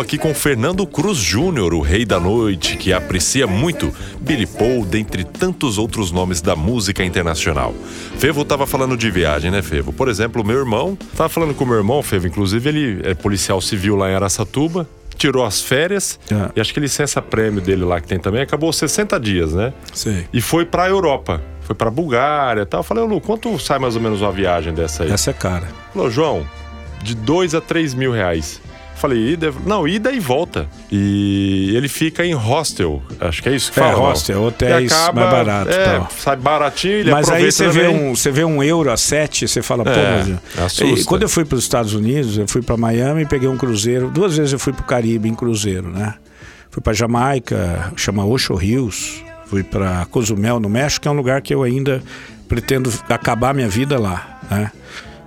aqui com Fernando Cruz Júnior, o rei da noite, que aprecia muito Billy Paul, dentre tantos outros nomes da música internacional. Fevo tava falando de viagem, né, Fevo? Por exemplo, meu irmão, tava falando com o meu irmão, Fevo, inclusive ele é policial civil lá em Araçatuba, tirou as férias É. e acho que licença prêmio dele lá que tem também acabou 60 dias, né? Sei. E foi pra Europa. Foi pra Bulgária e tal. Eu falei, ô Lu, quanto sai mais ou menos uma viagem dessa aí? Essa é cara. Falou, João, de 2 a 3 mil reais. Falei, ida? Não, ida e volta. E ele fica em hostel. Acho que é isso que É, fala. não? hostel, hotéis E mais baratos, É, sai baratinho, ele Mas aí você vê, um, você vê um euro a sete, você fala, pô, É, mas... E quando eu fui para os Estados Unidos, eu fui para Miami e peguei um cruzeiro. Duas vezes eu fui para o Caribe em cruzeiro, né? Fui para Jamaica, chama Ocho Rios. Fui para Cozumel, no México, que é um lugar que eu ainda pretendo acabar minha vida lá, né?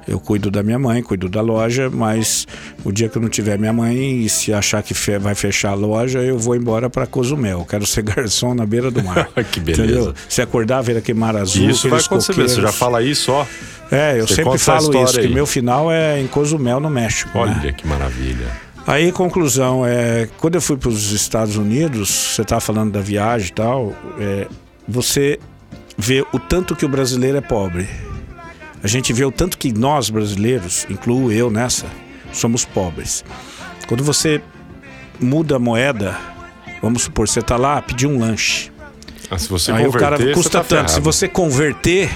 Eu cuido da minha mãe, cuido da loja, mas o dia que eu não tiver minha mãe e se achar que fe- vai fechar a loja, eu vou embora para Cozumel. Eu quero ser garçom na beira do mar. Que beleza. Entendeu? Se acordar, ver aquele mar azul, isso vai acontecer mesmo. Você já coqueiros. fala isso, ó. É, eu Você sempre falo isso, que aí. meu final é em Cozumel, no México. Olha né? que maravilha. Aí, conclusão, é, quando eu fui para os Estados Unidos, você tá falando da viagem e tal, é, você vê o tanto que o brasileiro é pobre. A gente vê o tanto que nós, brasileiros, incluo eu nessa, somos pobres. Quando você muda a moeda, vamos supor, você tá lá, pediu um lanche. Ah, se você Aí o cara custa tá tanto. Se você converter,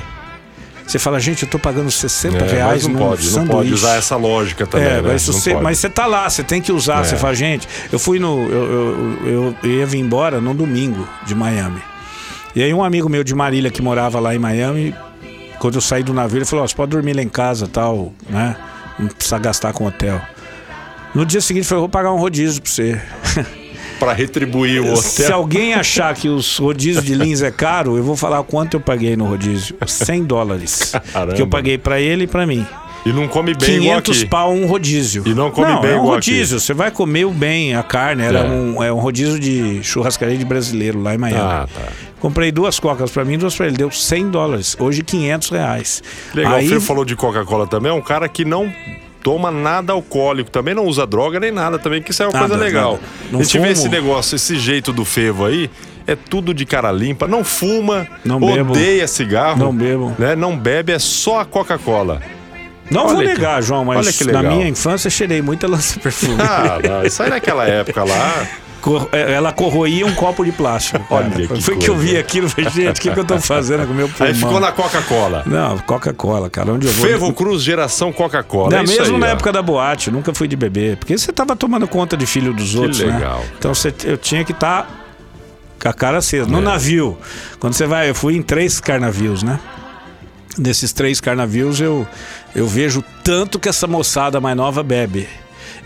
você fala, gente, eu tô pagando 60 É, reais não num pode, não sanduíche. pode usar essa lógica também, É, né? mas, Não você, mas você tá lá, você tem que usar. É. Você fala, gente, eu fui no. Eu, eu, eu- eu ia vir embora no domingo de Miami. E aí um amigo meu de Marília que morava lá em Miami, quando eu saí do navio, ele falou: ó, você pode dormir lá em casa tal, né? Não precisa gastar com hotel. No dia seguinte, falou: eu vou pagar um rodízio pra você. Pra retribuir o Se hotel. alguém achar que os rodízios de Lins é caro, eu vou falar quanto eu paguei no rodízio. 100 dólares. Caramba. Que eu paguei pra ele e pra mim. E não come bem igual 500 aqui. pau um rodízio. E não come não, bem é um igual rodízio. Você vai comer o bem, a carne. Era É. um, é um rodízio de churrascaria de brasileiro lá em Miami. Ah, tá. Comprei duas cocas pra mim, duas pra ele. Deu 100 dólares. Hoje 500 reais. Legal, Aí, o Fê falou de Coca-Cola também, é um cara que não toma nada alcoólico, também não usa droga nem nada também, que isso é uma Nada, coisa legal. a gente vê fumo. esse negócio, esse jeito do Fevo aí, é tudo de cara limpa, não fuma, Não bebo. odeia cigarro, Não bebo. né? Não bebe, é só a Coca-Cola. Não vou Olha que- negar, João, olha mas que na minha infância cheirei muita lança-perfume. Ah, não, isso aí naquela época lá. Cor- é, Ela corroía um copo de plástico. Olha que Foi que eu coisa. vi aquilo falei, gente, o que, que eu tô fazendo com o meu pulmão? Aí ficou na Coca-Cola. Não, Coca-Cola, cara. Onde eu vou? Fevo Cruz, geração Coca-Cola. É mesmo aí, na ó. época da boate, nunca fui de beber. Porque você tava tomando conta de filho dos outros, legal, né? Então você, eu tinha que estar com a cara acesa. No É. navio, quando você vai, eu fui em três carnavios, né? Desses três carnavios eu, eu vejo tanto que essa moçada mais nova bebe.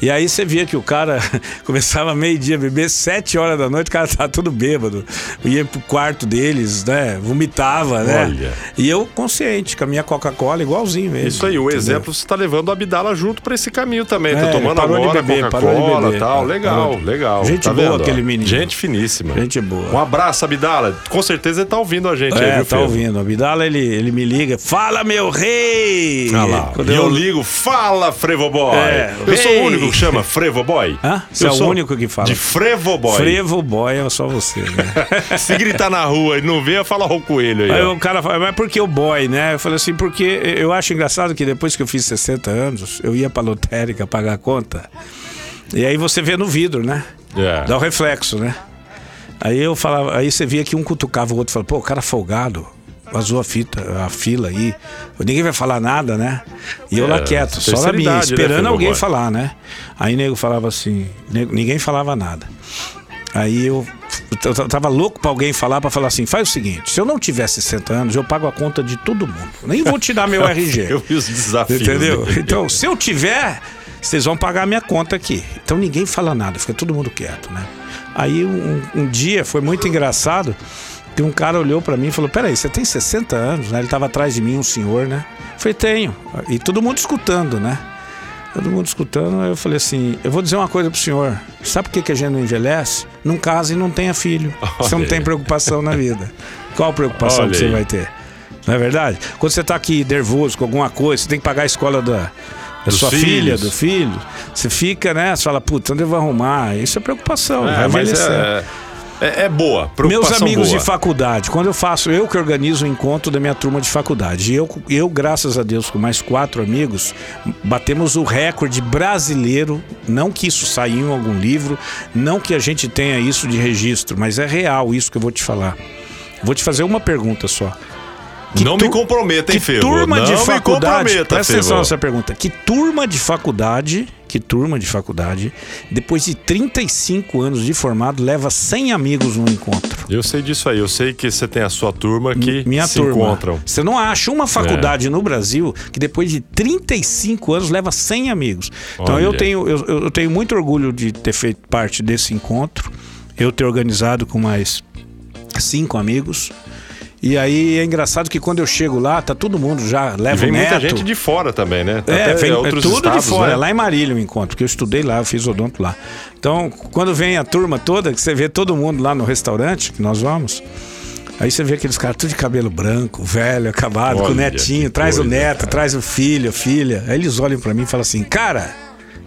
E aí você via que o cara começava meio-dia a beber, sete horas da noite, o cara tava tudo bêbado. Ia pro quarto deles, né? Vomitava, né? Olha. E eu consciente, com a minha Coca-Cola, igualzinho mesmo. Isso aí, o entendeu? exemplo você tá levando o Abdala junto pra esse caminho também. É, tá tomando agora Coca-Cola e tal. Legal, legal. Gente tá boa vendo, aquele menino. Gente finíssima. Gente boa. Um abraço, Abdala. Com certeza ele tá ouvindo a gente aí, É, viu, tá Fevo? ouvindo. Abdala, ele, ele me liga. Fala, meu rei! Ah lá. Quando E eu ligo, fala, Frevo Boy. É, eu sou ei. o único que chama Frevo Boy. Hã? Você Eu é o único que fala. De Frevo Boy. Frevo boy é só você, né? Se gritar na rua e não ver, fala o coelho aí. Aí o cara fala, mas por que o boy, né? Eu falei assim, porque eu acho engraçado que depois que eu fiz 60 anos, eu ia pra lotérica pagar a conta. E aí você vê no vidro, né? É. Dá o reflexo, né? Aí eu falava, aí você via que um cutucava o outro e falava, pô, o cara folgado. Vazou a fita, a fila aí. Ninguém vai falar nada, né? E eu É, lá quieto, só na minha, né, esperando Fernando alguém falar, né? Aí nego falava assim, nego- ninguém falava nada. Aí eu, eu tava louco pra alguém falar, pra falar assim: faz o seguinte, se eu não tiver 60 anos, eu pago a conta de todo mundo. Nem vou te dar meu RG. Eu vi os desafios. Entendeu? dele. Então, se eu tiver, vocês vão pagar a minha conta aqui. Então ninguém fala nada, fica todo mundo quieto, né? Aí um, um dia foi muito engraçado que um cara olhou pra mim e falou: Peraí, você tem 60 anos, né? Ele tava atrás de mim, um senhor, né? Eu falei: Tenho. E todo mundo escutando, né? Todo mundo escutando, aí eu falei assim: Eu vou dizer uma coisa pro senhor. Sabe por que, que a gente não envelhece? Não casa e não tenha filho. Você não Olha tem preocupação na vida. Qual preocupação Olha que você vai ter? Não é verdade? Quando você tá aqui nervoso com alguma coisa, você tem que pagar a escola da, da sua filhos. filha, do filho. Você fica, né? Você fala, puta, onde eu vou arrumar? Isso é preocupação. É, vai envelhecer. é, é, é boa. Meus amigos boa. de faculdade, quando eu faço, eu que organizo o encontro da minha turma de faculdade. E eu, eu, graças a Deus, com mais quatro amigos, batemos o recorde brasileiro. Não que isso saiu em algum livro, não que a gente tenha isso de registro, mas é real isso que eu vou te falar. Vou te fazer uma pergunta só. Que não tu- me comprometa, hein, Fevo? turma não de me faculdade. comprometa, Presta Fevo. atenção nessa pergunta. Que turma de faculdade, que turma de faculdade, depois de 35 anos de formado, leva 100 amigos num encontro? Eu sei disso aí. Eu sei que você tem a sua turma que Minha se turma. encontram. É. Você não acha uma faculdade no Brasil que depois de 35 anos leva 100 amigos. Então eu Olha. tenho, eu, eu tenho muito orgulho de ter feito parte desse encontro, eu ter organizado com mais cinco amigos. E aí é engraçado que quando eu chego lá, tá todo mundo já E leva vem o neto. muita gente de fora também, né? É, Até vem, é tudo estados, de fora, né? é lá em Marília o encontro, porque eu estudei lá, eu fiz odonto lá. Então, quando vem a turma toda, que você vê todo mundo lá no restaurante que nós vamos, aí você vê aqueles caras tudo de cabelo branco, velho, acabado, com o Olha, netinho, que traz o coisa, neto, cara. traz o filho, filha. Aí eles olham pra mim e falam assim, cara,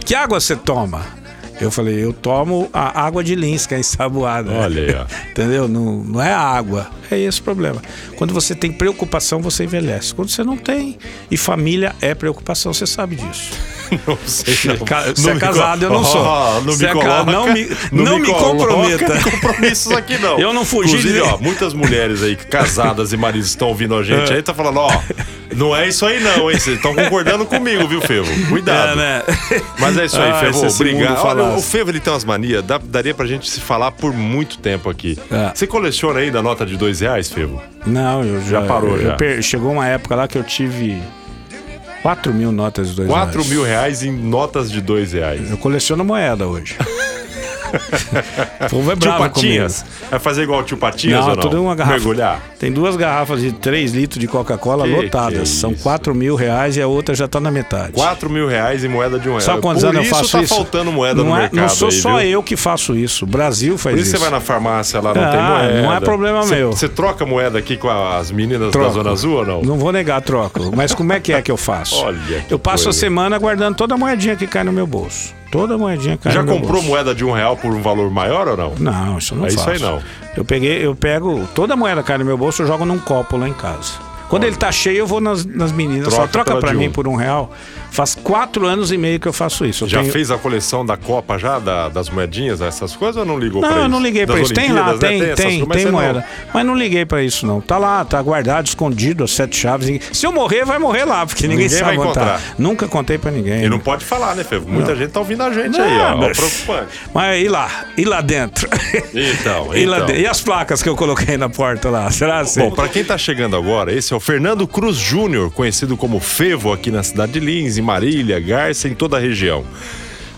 que água você toma? Eu falei, eu tomo a água de Lins, que é ensaboada. Olha aí, ó. Entendeu? Não, não é a água. É esse o problema. Quando você tem preocupação, você envelhece. Quando você não tem. E família é preocupação, você sabe disso. Não sei, não. Ca- Não Você é casado, eu não sou. Ó, não me é ca- coloca, não me- não me comprometa. compromissos aqui não. Eu não fugi Inclusive, de- ó, muitas mulheres aí casadas e maridos estão ouvindo a gente aí, tá falando, ó, não é isso aí não, hein? Vocês estão concordando comigo, viu, Fevo? Cuidado. É, né? Mas é isso aí, Ah, Fevo. se esse Obrigado. Olha, o Fevo ele tem umas manias, dá- daria pra gente se falar por muito tempo aqui. É. Você coleciona ainda a nota de dois reais, Fevo? Não, eu já. Já parou, eu já. Chegou uma época lá que eu tive 4 mil notas de dois 4 reais. mil reais em notas de dois reais. Eu coleciono moeda hoje. o povo é Tio bravo Patinhas? Vai fazer igual o tio Patinhas Não, ou não? tudo uma garrafa. Mergulhar? Tem duas garrafas de 3 litros de Coca-Cola lotadas. que São isso? 4 mil reais e a outra já tá na metade. 4 mil reais em moeda de um real. Sabe quantos Por anos eu isso faço tá isso? faltando moeda não no é, mercado Não sou aí, só viu? eu que faço isso. O Brasil faz Por isso isso. você vai na farmácia lá, não Ah, tem moeda. não é problema Você- meu. Você troca moeda aqui com as meninas da Troco. Zona Azul ou não? Não vou negar, troco. Mas como é que é que eu faço? Olha eu passo coisa. a semana guardando toda a moedinha que cai no meu bolso. Toda a moedinha que cai Já comprou moeda de um real por um valor maior ou não? Não, isso não É isso faço. aí não. Eu peguei, eu pego toda moeda cai no meu bolso, eu jogo num copo lá em casa. Quando ele tá cheio, eu vou nas, nas meninas. Só Troca troca pela pra mim um. por um real. Faz quatro anos e meio que eu faço isso. Eu Já tenho- fez a coleção da Copa já, da- das moedinhas, essas coisas, ou não ligou pra Não, isso? eu não liguei pra Das isso. Tem lá, Olimpíadas, né? tem, tem, coisas, tem você não- moeda. Mas não liguei pra isso, não. Tá lá, tá guardado, escondido, as sete chaves. Se eu morrer, vai morrer lá, porque ninguém, Ninguém sabe vai tá. encontrar. Nunca contei pra ninguém. E não pode falar, né, Fevo? Muita gente tá ouvindo a gente aí, Não, ó. ó. mas- Preocupante. Mas e lá? E lá dentro? Então, e, então. de- e as placas que eu coloquei na porta lá? Será assim? Bom, pra quem tá chegando agora, esse é o Fernando Cruz Júnior, conhecido como Fevo aqui na cidade de Lins, em Marília, Garça, em toda a região.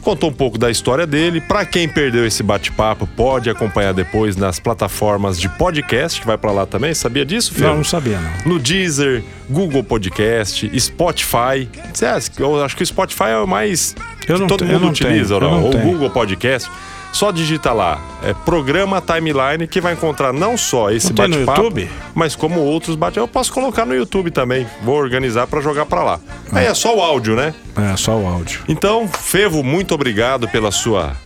Contou um pouco da história dele. Pra quem perdeu esse bate-papo, pode acompanhar depois nas plataformas de podcast, que vai pra lá também. Sabia disso, Fevo? não, não sabia, não. No Deezer, Google Podcast, Spotify. Cê acha que- Eu acho que o Spotify é o mais Eu que não todo te- eu mundo utiliza, tenho, não? Ou. Google Podcast. Só digita lá, é programa Timeline, que vai encontrar não só esse bate-papo, YouTube? mas como outros bate Eu posso colocar no YouTube também. Vou organizar pra jogar pra lá. Aí é só o áudio, né? É, só o áudio. Então, Fevo, muito obrigado pela sua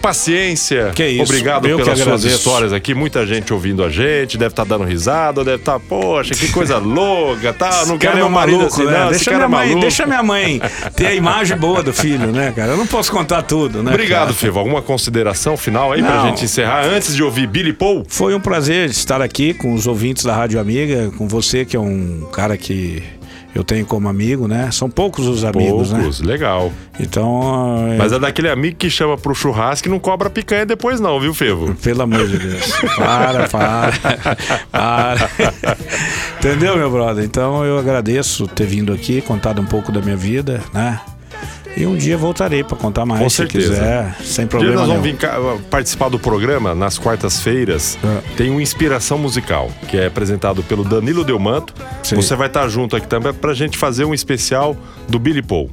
paciência. Que isso, Obrigado eu pelas suas histórias aqui. Muita gente ouvindo a gente, deve estar dando risada, deve estar, poxa, que coisa louca, tá? Não quero meu marido assim, né? não. Deixa cara minha, é mãe, maluco. deixa minha mãe ter a imagem boa do filho, né, cara? Eu não posso contar tudo, né? Obrigado, cara? Fevo. Alguma consideração final aí pra Não. gente encerrar antes de ouvir Billy Paul? Foi um prazer estar aqui com os ouvintes da Rádio Amiga, com você que é um cara que eu tenho como amigo, né? São poucos os amigos, Poucos, legal. né? Então, é, Mas é daquele amigo que chama pro churrasco e não cobra picanha depois, não, viu, Fevo? pelo amor de Deus. Para, para. Para. Entendeu, meu brother? Então eu agradeço ter vindo aqui, contado um pouco da minha vida, né? E um dia voltarei para contar mais, Com se certeza. quiser, sem Um dia problema nós vamos vir participar do programa nas quartas-feiras. É. Tem uma inspiração musical, que é apresentado pelo Danilo Delmanto. Sim. Você vai estar junto aqui também pra gente fazer um especial do Billy Paul,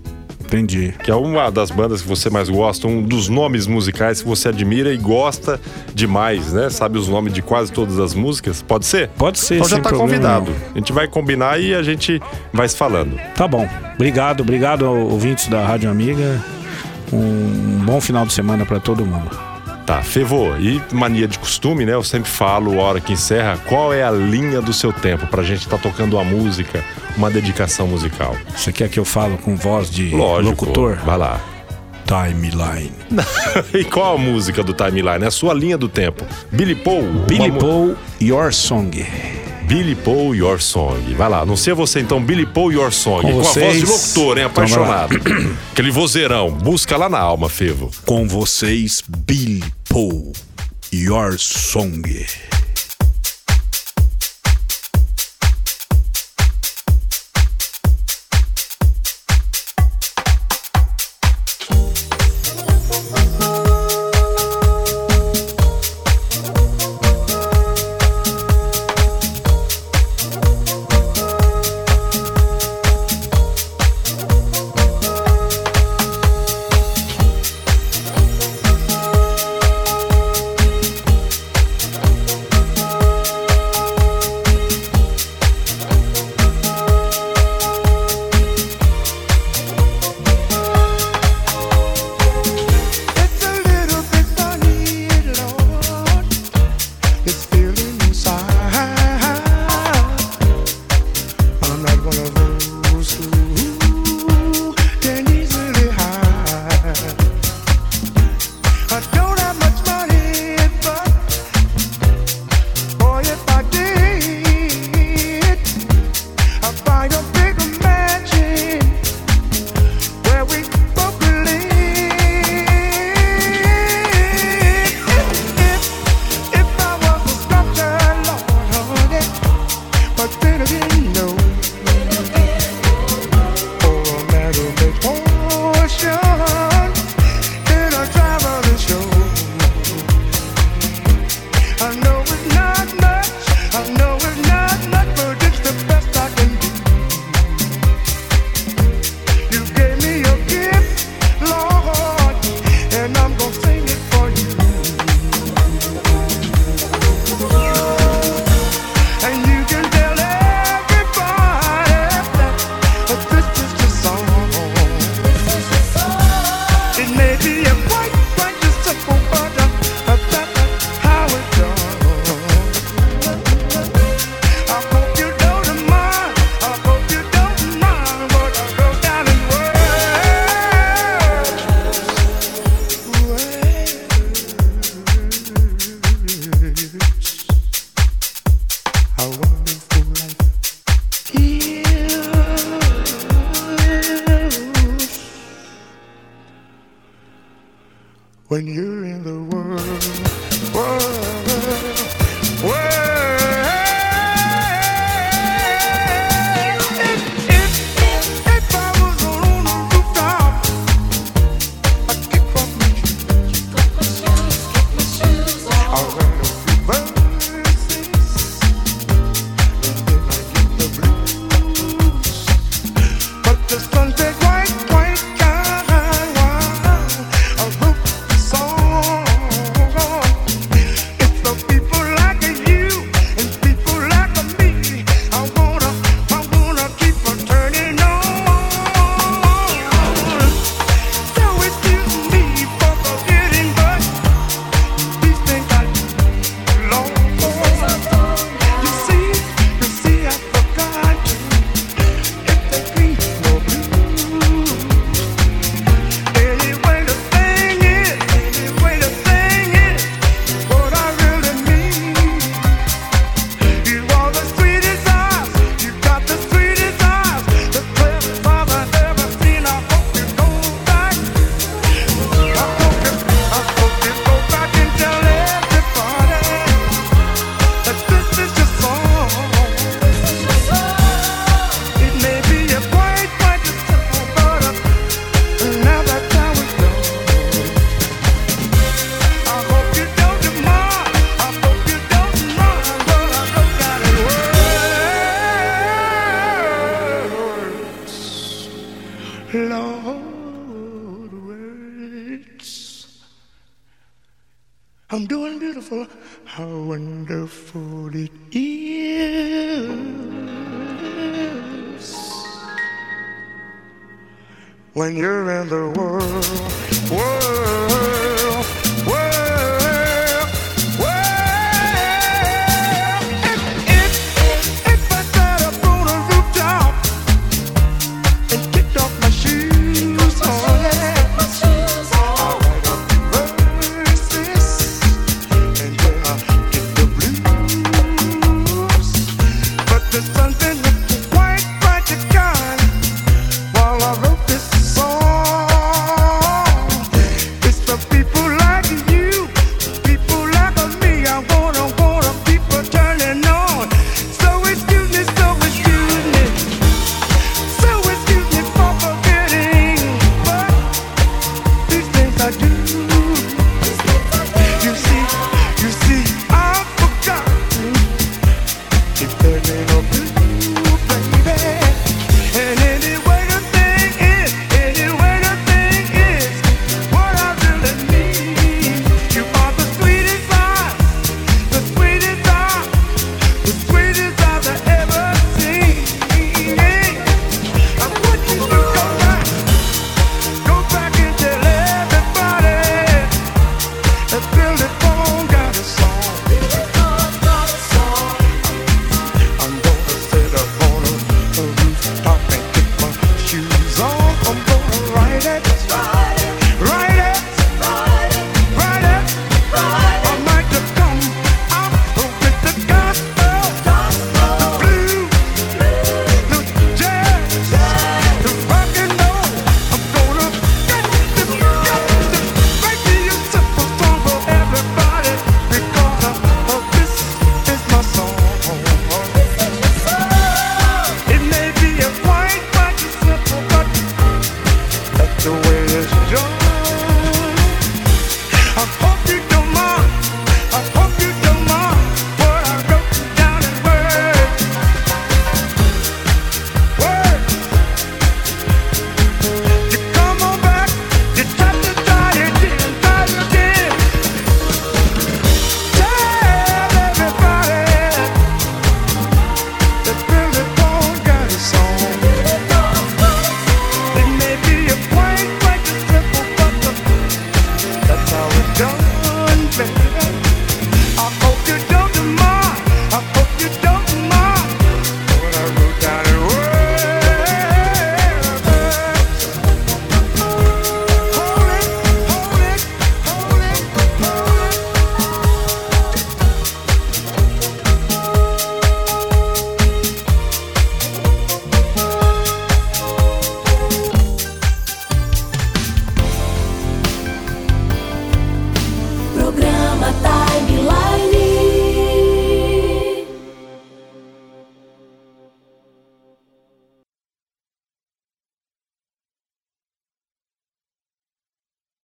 Entendi. que é uma das bandas que você mais gosta, um dos nomes musicais que você admira e gosta demais, né? Sabe os nomes de quase todas as músicas? Pode ser? Pode ser, Então já tá convidado. nenhum. A gente vai combinar e a gente vai se falando. Tá bom. Obrigado, obrigado ouvintes da Rádio Amiga. Um bom final de semana para todo mundo. Tá, Fevô, e mania de costume, né? Eu sempre falo, hora que encerra, qual é a linha do seu tempo pra gente estar tocando uma música, uma dedicação musical? Você quer que eu falo com voz de Lógico. locutor? Vai lá. Timeline. e qual a música do timeline? É a sua linha do tempo. Billy Paul. Billy uma Paul, Your Song. Billy Paul, Your Song. Vai lá, não sei você então, Billy Paul, Your Song. Com Com, a voz de locutor, hein? Então. Apaixonado. Aquele vozeirão. Busca lá na alma, Fevo. Com vocês, Billy Paul, Your Song.